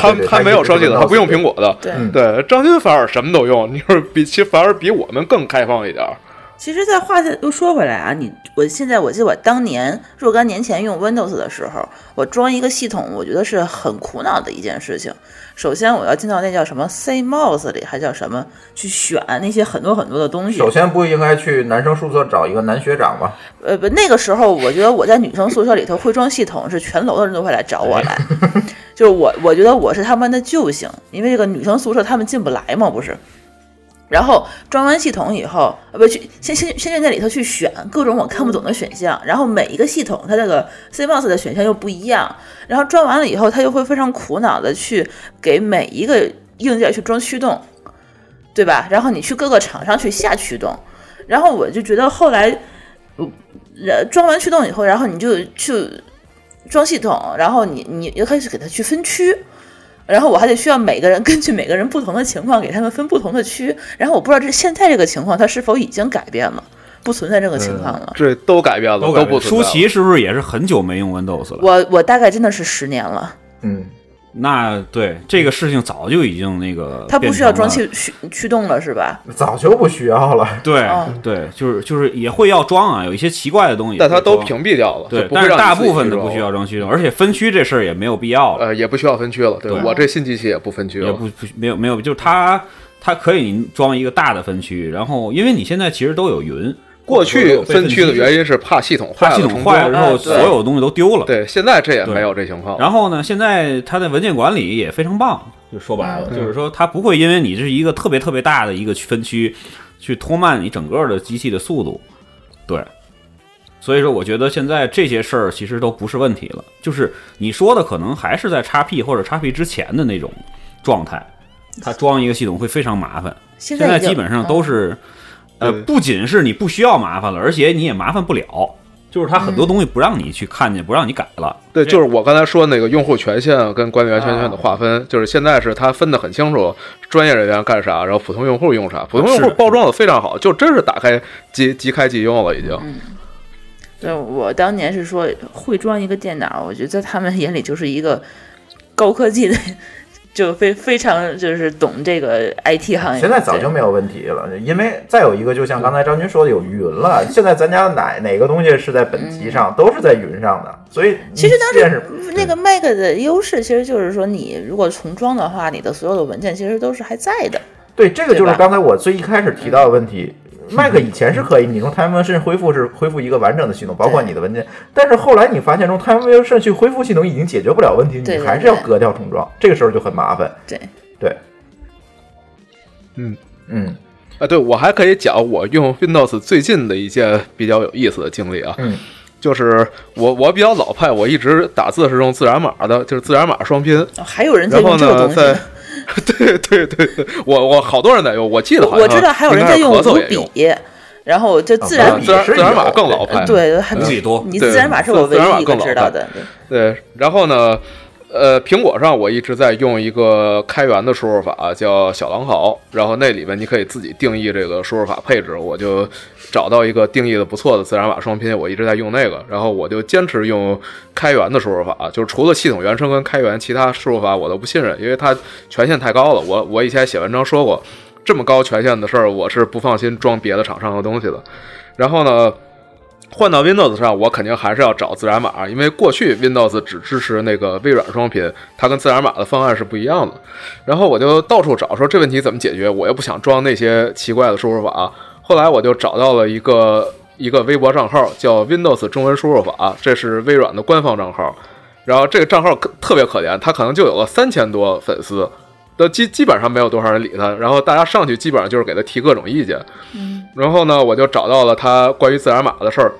他他没有双系统，他不用苹果的。对，张军反而什么都用，你说比其实反而比我们更开放一点儿。其实，在话又说回来啊，你我现在我记得我当年若干年前用 Windows 的时候，我装一个系统，我觉得是很苦恼的一件事情。首先，我要进到那叫什么 CMOS 里，还叫什么去选那些很多很多的东西。首先不应该去男生宿舍找一个男学长吗？呃，不，那个时候我觉得我在女生宿舍里头会装系统，是全楼的人都会来找我来。就是我，我觉得我是他们的救星，因为这个女生宿舍他们进不来嘛，不是。然后装完系统以后，呃，不去先先先在里头去选各种我看不懂的选项，然后每一个系统它这个 CMOS 的选项又不一样，然后装完了以后，它又会非常苦恼的去给每一个硬件去装驱动，对吧？然后你去各个厂商去下驱动，然后我就觉得后来，呃，装完驱动以后，然后你就去装系统，然后你你又开始给它去分区。然后我还得需要每个人根据每个人不同的情况给他们分不同的区，然后我不知道这现在这个情况它是否已经改变了，不存在这个情况了。这都改变了，都不存在了舒淇是不是也是很久没用 Windows 了？我我大概真的是十年了，嗯，那对这个事情早就已经那个，它不需要装驱驱驱动了是吧？早就不需要了。对哦对，就是就是也会要装啊，有一些奇怪的东西，但它都屏蔽掉了，对就，不会让你但是大部分的不需要装驱动，而且分区这事儿也没有必要了，呃，也不需要分区了。对对我这新机器也不分区了。也不不没有没有，就是它它可以装一个大的分区，然后因为你现在其实都有云，过去分区的，原因是怕系统坏了，怕系统坏了之后，所有东西都丢了。对，现在这也没有这情况。然后呢，现在它的文件管理也非常棒，就说白了，嗯就是说它不会因为你这是一个特别特别大的一个分区，去拖慢你整个的机器的速度。对，所以说我觉得现在这些事儿其实都不是问题了，就是你说的可能还是在叉 P 或者叉 P 之前的那种状态，它装一个系统会非常麻烦。现现在基本上都是，呃，不仅是你不需要麻烦了，而且你也麻烦不了。就是它很多东西不让你去看见，不让你改了。对，就是我刚才说那个用户权限跟管理员权限的划分，就是现在是它分得很清楚，专业人员干啥，然后普通用户用啥。普通用户包装的非常好，就真是打开即即开即用了，已经。对，我当年是说会装一个电脑，我觉得在他们眼里就是一个高科技的，就非非常就是懂这个 IT 行业。现在早就没有问题了，因为再有一个，就像刚才张军说的，有云了。现在咱家哪哪个东西是在本机上，都是在云上的，所以嗯其实当时那个 Mac 的优势，其实就是说，你如果重装的话，你的所有的文件其实都是还在的。对，这个就是刚才我最一开始提到的问题。Mac 以前是可以，你用 Time Machine 恢复是恢复一个完整的系统，包括你的文件。但是后来你发现，用 Time Machine 去恢复系统已经解决不了问题，你还是要对割掉重装，这个时候就很麻烦。对，对，嗯嗯啊，对我还可以讲我用 Windows 最近的一件比较有意思的经历啊，嗯，就是我我比较老派，我一直打字是用自然码的，就是自然码双拼。哦还有人在然后呢，用这个东西。[LAUGHS] [LAUGHS] 对对对对，我我好多人在用，我记得好像我知道还有人在用五笔，然后就自啊然笔自然是自然码更老牌。对，还自己多你自然码是我唯一一个知道的。对对，然后呢，呃，苹果上我一直在用一个开源的输入法，叫小狼嚎，然后那里面你可以自己定义这个输入法配置，我就找到一个定义的不错的自然码双拼，我一直在用那个，然后我就坚持用开源的输入法，就是除了系统原生跟开源，其他输入法我都不信任，因为它权限太高了。我我以前写文章说过，这么高权限的事儿，我是不放心装别的厂商的东西的。然后呢，换到 Windows 上，我肯定还是要找自然码，因为过去 Windows 只支持那个微软双拼，它跟自然码的方案是不一样的。然后我就到处找，说这问题怎么解决？我又不想装那些奇怪的输入法。后来我就找到了一个一个微博账号，叫 Windows 中文输入法，这是微软的官方账号。然后这个账号可特别可怜，它可能就有了三千多粉丝，都基基本上没有多少人理他。然后大家上去基本上就是给他提各种意见。嗯然后呢，我就找到了他关于自然码的事儿。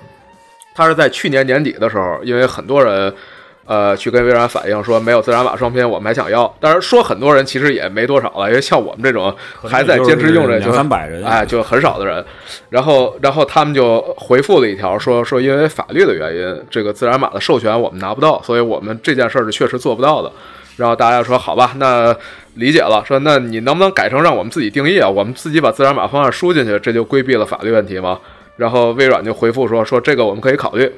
他是在去年年底的时候，因为很多人，呃，去跟微软反映说没有自然码双拼，我们还想要。当然说很多人其实也没多少了，因为像我们这种还在坚持用这两三百人，哎，就很少的人。然后，然后他们就回复了一条说说，因为法律的原因，这个自然码的授权我们拿不到，所以我们这件事儿是确实做不到的。然后大家说好吧，那理解了，说那你能不能改成让我们自己定义啊？我们自己把自然码方案输进去，这就规避了法律问题吗？然后微软就回复说说这个我们可以考虑。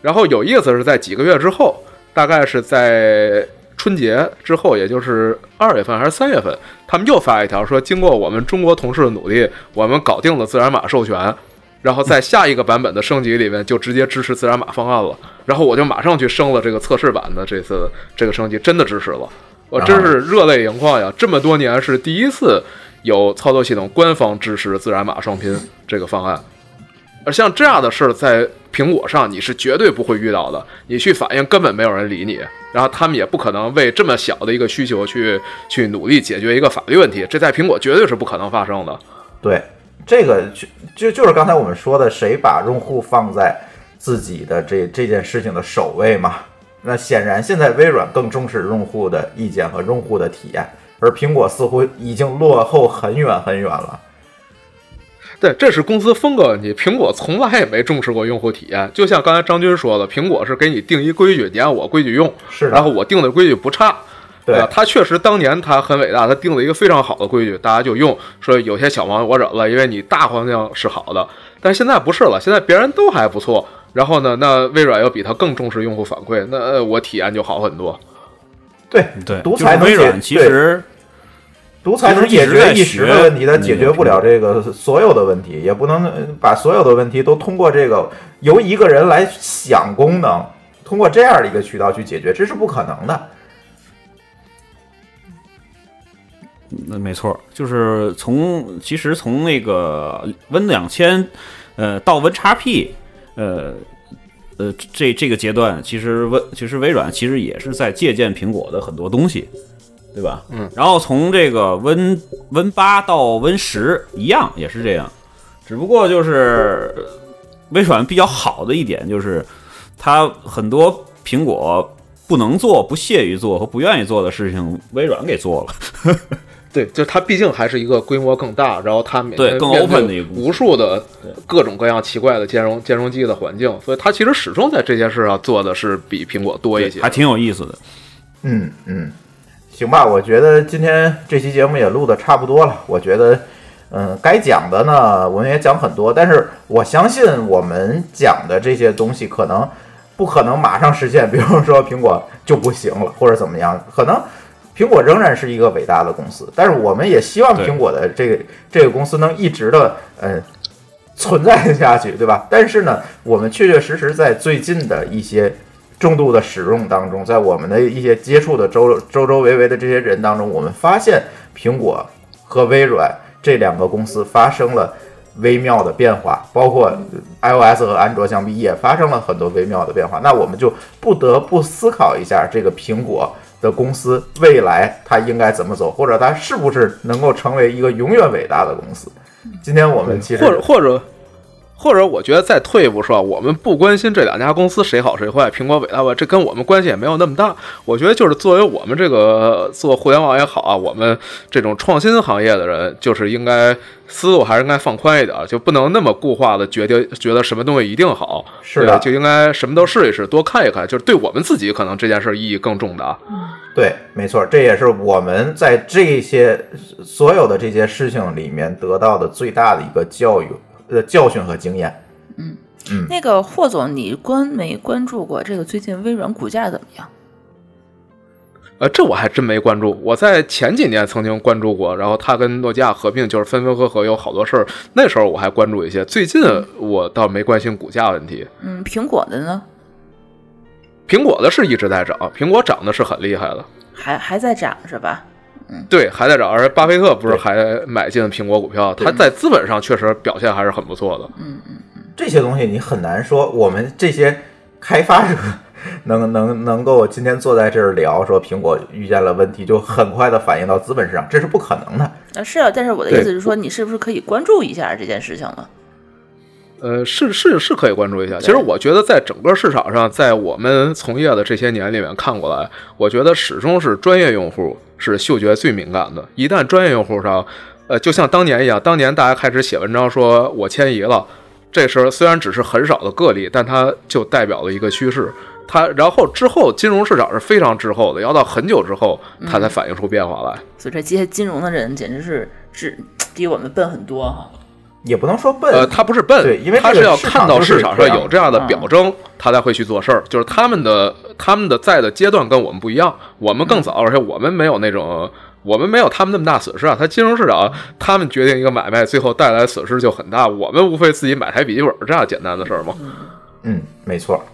然后有意思是在几个月之后，大概是在春节之后，也就是二月份还是三月份，他们又发一条说，经过我们中国同事的努力，我们搞定了自然码授权。然后在下一个版本的升级里面就直接支持自然码方案了，然后我就马上去升了这个测试版的这次这个升级，真的支持了，我真是热泪盈眶呀！这么多年是第一次有操作系统官方支持自然码双拼这个方案，而像这样的事儿在苹果上你是绝对不会遇到的，你去反映根本没有人理你，然后他们也不可能为这么小的一个需求去去努力解决一个法律问题，这在苹果绝对是不可能发生的。对，这个就就就是刚才我们说的，谁把用户放在自己的这这件事情的首位嘛？那显然现在微软更重视用户的意见和用户的体验，而苹果似乎已经落后很远很远了。对，这是公司风格问题。苹果从来也没重视过用户体验，就像刚才张军说的，苹果是给你定一规矩，你按我规矩用，是然后我定的规矩不差。对呃他确实当年他很伟大，他定了一个非常好的规矩，大家就用。说有些小毛病我忍了，因为你大方向是好的。但是现在不是了，现在别人都还不错。然后呢，那微软要比他更重视用户反馈，那呃我体验就好很多。对对，独裁能解微软其实独裁能解决一时的问题，它解决不了这个所有的问题，也不能呃把所有的问题都通过这个由一个人来想功能，通过这样的一个渠道去解决，这是不可能的。那没错，就是从其实从那个 Win 两千，呃，到 Win 叉 P，呃呃，这这个阶段，其实微其实微软其实也是在借鉴苹果的很多东西，对吧？嗯。然后从这个 Win Win 八到 Win 十一样也是这样，只不过就是微软比较好的一点就是，它很多苹果不能做、不屑于做和不愿意做的事情，微软给做了。对，就是它毕竟还是一个规模更大，然后它每对更 open 的一个无数的各种各样奇怪的兼容兼容机的环境，所以它其实始终在这件事上做的是比苹果多一些。还挺有意思的。嗯嗯，行吧，我觉得今天这期节目也录的差不多了。我觉得，嗯，该讲的呢，我们也讲很多，但是我相信我们讲的这些东西可能不可能马上实现，比如说苹果就不行了，或者怎么样，可能。苹果仍然是一个伟大的公司，但是我们也希望苹果的这个这个公司能一直的嗯存在下去，对吧？但是呢，我们确确实实在最近的一些重度的使用当中，在我们的一些接触的周周周围围的这些人当中，我们发现苹果和微软这两个公司发生了微妙的变化，包括 iOS 和安卓相比也发生了很多微妙的变化。那我们就不得不思考一下，这个苹果的公司未来它应该怎么走，或者它是不是能够成为一个永远伟大的公司？今天我们其实或者或者或者，我觉得再退一步说，我们不关心这两家公司谁好谁坏，苹果伟大吧，这跟我们关系也没有那么大。我觉得就是作为我们这个做互联网也好啊，我们这种创新行业的人，就是应该思路还是应该放宽一点，就不能那么固化的决定觉得什么东西一定好，是的就应该什么都试一试，多看一看，就是对我们自己可能这件事意义更重大。对，没错，这也是我们在这些所有的这些事情里面得到的最大的一个教育、呃教训和经验。嗯那个霍总，你关没关注过这个最近微软股价怎么样？呃，这我还真没关注。我在前几年曾经关注过，然后它跟诺基亚合并，就是分分合合，有好多事儿。那时候我还关注一些，最近我倒没关心股价问题。嗯，苹果的呢，苹果的是一直在涨，苹果涨的是很厉害的，还还在涨是吧？对，还在找。而巴菲特不是还买进苹果股票，他在资本上确实表现还是很不错的。嗯嗯这些东西你很难说，我们这些开发者能 [LAUGHS] 能能够今天坐在这儿聊，说苹果遇见了问题，就很快的反映到资本市场，这是不可能的。啊，是啊，但是我的意思是说，你是不是可以关注一下这件事情了？呃，是是是可以关注一下。其实我觉得，在整个市场上，在我们从业的这些年里面看过来，我觉得始终是专业用户是嗅觉最敏感的。一旦专业用户上，呃，就像当年一样，当年大家开始写文章说我迁移了，这时候虽然只是很少的个例，但它就代表了一个趋势。它然后之后金融市场是非常滞后的，要到很久之后它才反映出变化来。所以这些金融的人简直是是比我们笨很多哈。也不能说笨，呃，他不是笨，对因为他是要看到市场上有这样的表征，他才会去做事儿。就是他们的他们的在的阶段跟我们不一样，我们更早，而且我们没有那种。我们没有他们那么大损失啊！他金融市场，他们决定一个买卖，最后带来损失就很大。我们无非自己买台笔记本这样简单的事儿嘛。嗯，没错。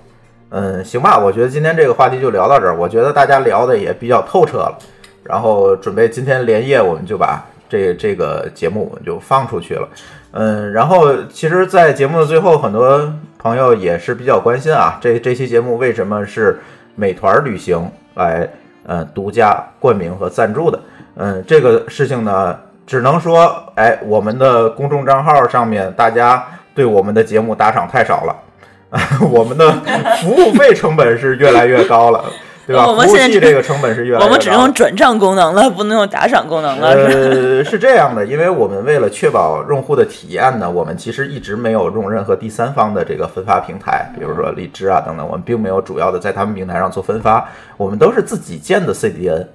嗯，行吧，我觉得今天这个话题就聊到这儿。我觉得大家聊的也比较透彻了，然后准备今天连夜我们就把这这个节目我们就放出去了。嗯，然后其实，在节目的最后，很多朋友也是比较关心啊，这这期节目为什么是美团旅行来呃独家冠名和赞助的？嗯，这个事情呢，只能说，哎，我们的公众账号上面大家对我们的节目打赏太少了。[LAUGHS] 我们的服务费成本是越来越高了，对吧？我们现在这个成本是越来越高。我们只用转账功能了，不能用打赏功能了。呃，是这样的，因为我们为了确保用户的体验呢，我们其实一直没有用任何第三方的这个分发平台，比如说荔枝啊等等，我们并没有主要的在他们平台上做分发，我们都是自己建的 CDN。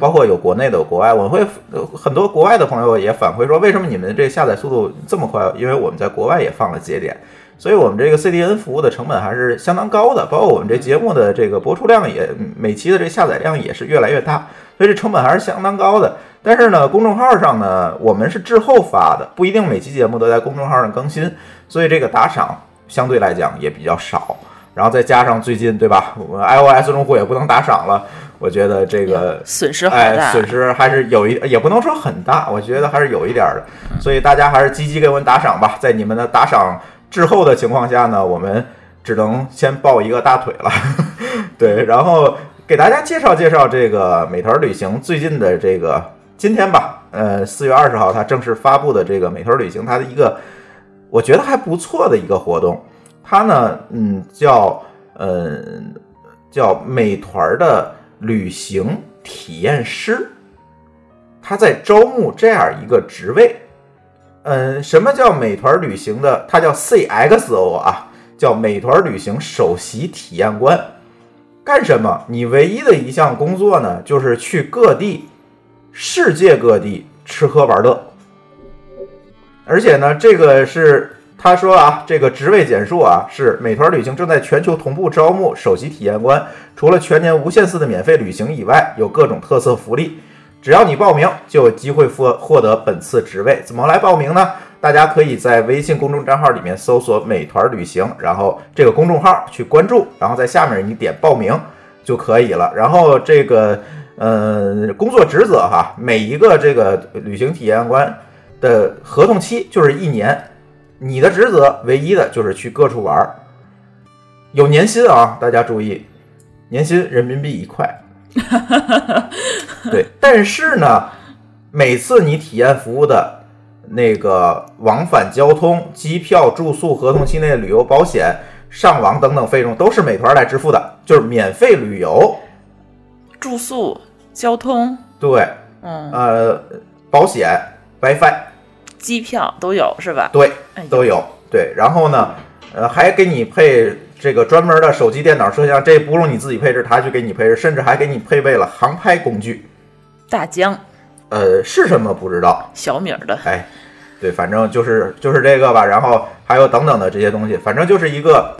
包括有国内的、有国外，我会呃很多国外的朋友也反馈说，为什么你们这下载速度这么快？因为我们在国外也放了节点，所以我们这个 CDN 服务的成本还是相当高的，包括我们这节目的这个播出量也每期的这下载量也是越来越大，所以这成本还是相当高的。但是呢，公众号上呢，我们是滞后发的，不一定每期节目都在公众号上更新，所以这个打赏相对来讲也比较少。然后再加上最近对吧，我们 iOS 用户也不能打赏了，我觉得这个损失好哎，损失还是有一，也不能说很大，我觉得还是有一点儿的。所以大家还是积极给我们打赏吧。在你们的打赏滞后的情况下呢，我们只能先抱一个大腿了。[LAUGHS] 对，然后给大家介绍介绍这个美团旅行最近的这个今天吧，呃，四月二十号它正式发布的这个美团旅行它的一个我觉得还不错的一个活动。它呢，嗯，叫嗯叫美团的旅行体验师，他在招募这样一个职位。嗯，什么叫美团旅行的？它叫 CXO 啊，叫美团旅行首席体验官。干什么？你唯一的一项工作呢，就是去各地、世界各地吃喝玩乐。而且呢，这个是他说啊，这个职位简述啊，是美团旅行正在全球同步招募首席体验官。除了全年无限次的免费旅行以外，有各种特色福利。只要你报名，就有机会获获得本次职位。怎么来报名呢？大家可以在微信公众账号里面搜索“美团旅行”，然后这个公众号去关注，然后在下面你点报名就可以了。然后这个呃工作职责哈，每一个这个旅行体验官的合同期就是一年，你的职责唯一的就是去各处玩儿，有年薪啊，大家注意，年薪人民币一块。[LAUGHS] [LAUGHS] 对，但是呢，每次你体验服务的那个往返交通、机票、住宿、合同期内的旅游保险、上网等等费用都是美团来支付的，就是免费旅游。住宿、交通，对，嗯，呃，保险、WiFi，机票都有是吧？对都有。对，然后呢，呃，还给你配这个专门的手机、电脑摄像，这不用你自己配置，他去给你配置，甚至还给你配备了航拍工具。大疆、呃，是什么不知道，小米儿的，哎，对，反正就是就是这个吧，然后还有等等的这些东西，反正就是一个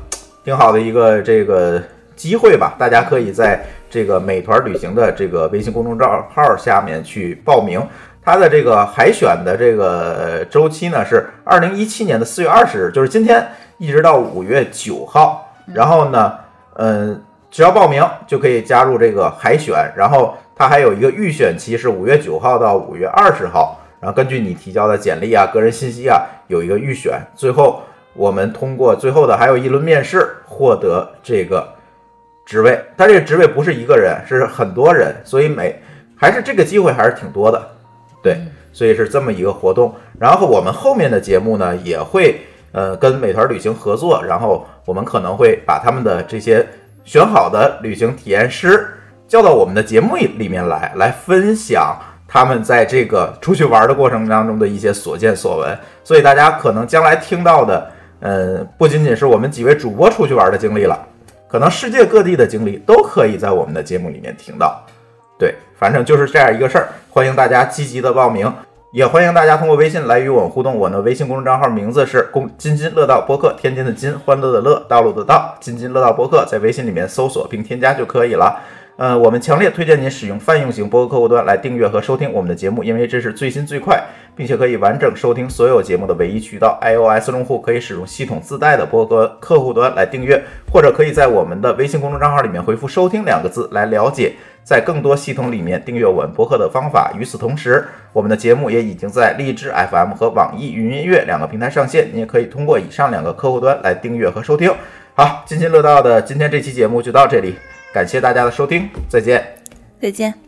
挺好的一个这个机会吧，大家可以在这个美团旅行的这个微信公众账号下面去报名。它的这个海选的这个周期呢是二零一七年的四月二十日，就是今天一直到五月九号。然后呢，嗯，只要报名就可以加入这个海选，然后它还有一个预选期是五月九号到五月二十号。然后根据你提交的简历啊、个人信息啊，有一个预选，最后我们通过最后的还有一轮面试，获得这个职位。但这个职位不是一个人，是很多人，所以每还是这个机会还是挺多的，对，所以是这么一个活动。然后我们后面的节目呢，也会呃跟美团旅行合作，然后我们可能会把他们的这些选好的旅行体验师叫到我们的节目里面来，来分享他们在这个出去玩的过程当中的一些所见所闻。所以大家可能将来听到的，嗯，不仅仅是我们几位主播出去玩的经历了，可能世界各地的经历都可以在我们的节目里面听到。对，反正就是这样一个事儿，欢迎大家积极的报名。也欢迎大家通过微信来与我们互动，我的微信公众账号名字是“公津津乐道播客”，天津的津，欢乐的乐，道路的道，津津乐道播客，在微信里面搜索并添加就可以了。呃，我们强烈推荐您使用泛用型播客客户端来订阅和收听我们的节目，因为这是最新最快，并且可以完整收听所有节目的唯一渠道。iOS 用户可以使用系统自带的播客客户端来订阅，或者可以在我们的微信公众账号里面回复“收听”两个字来了解在更多系统里面订阅我们播客的方法。与此同时，我们的节目也已经在荔枝 FM 和网易云音乐两个平台上线，你也可以通过以上两个客户端来订阅和收听。好，津津乐道的今天这期节目就到这里，感谢大家的收听，再见。再见。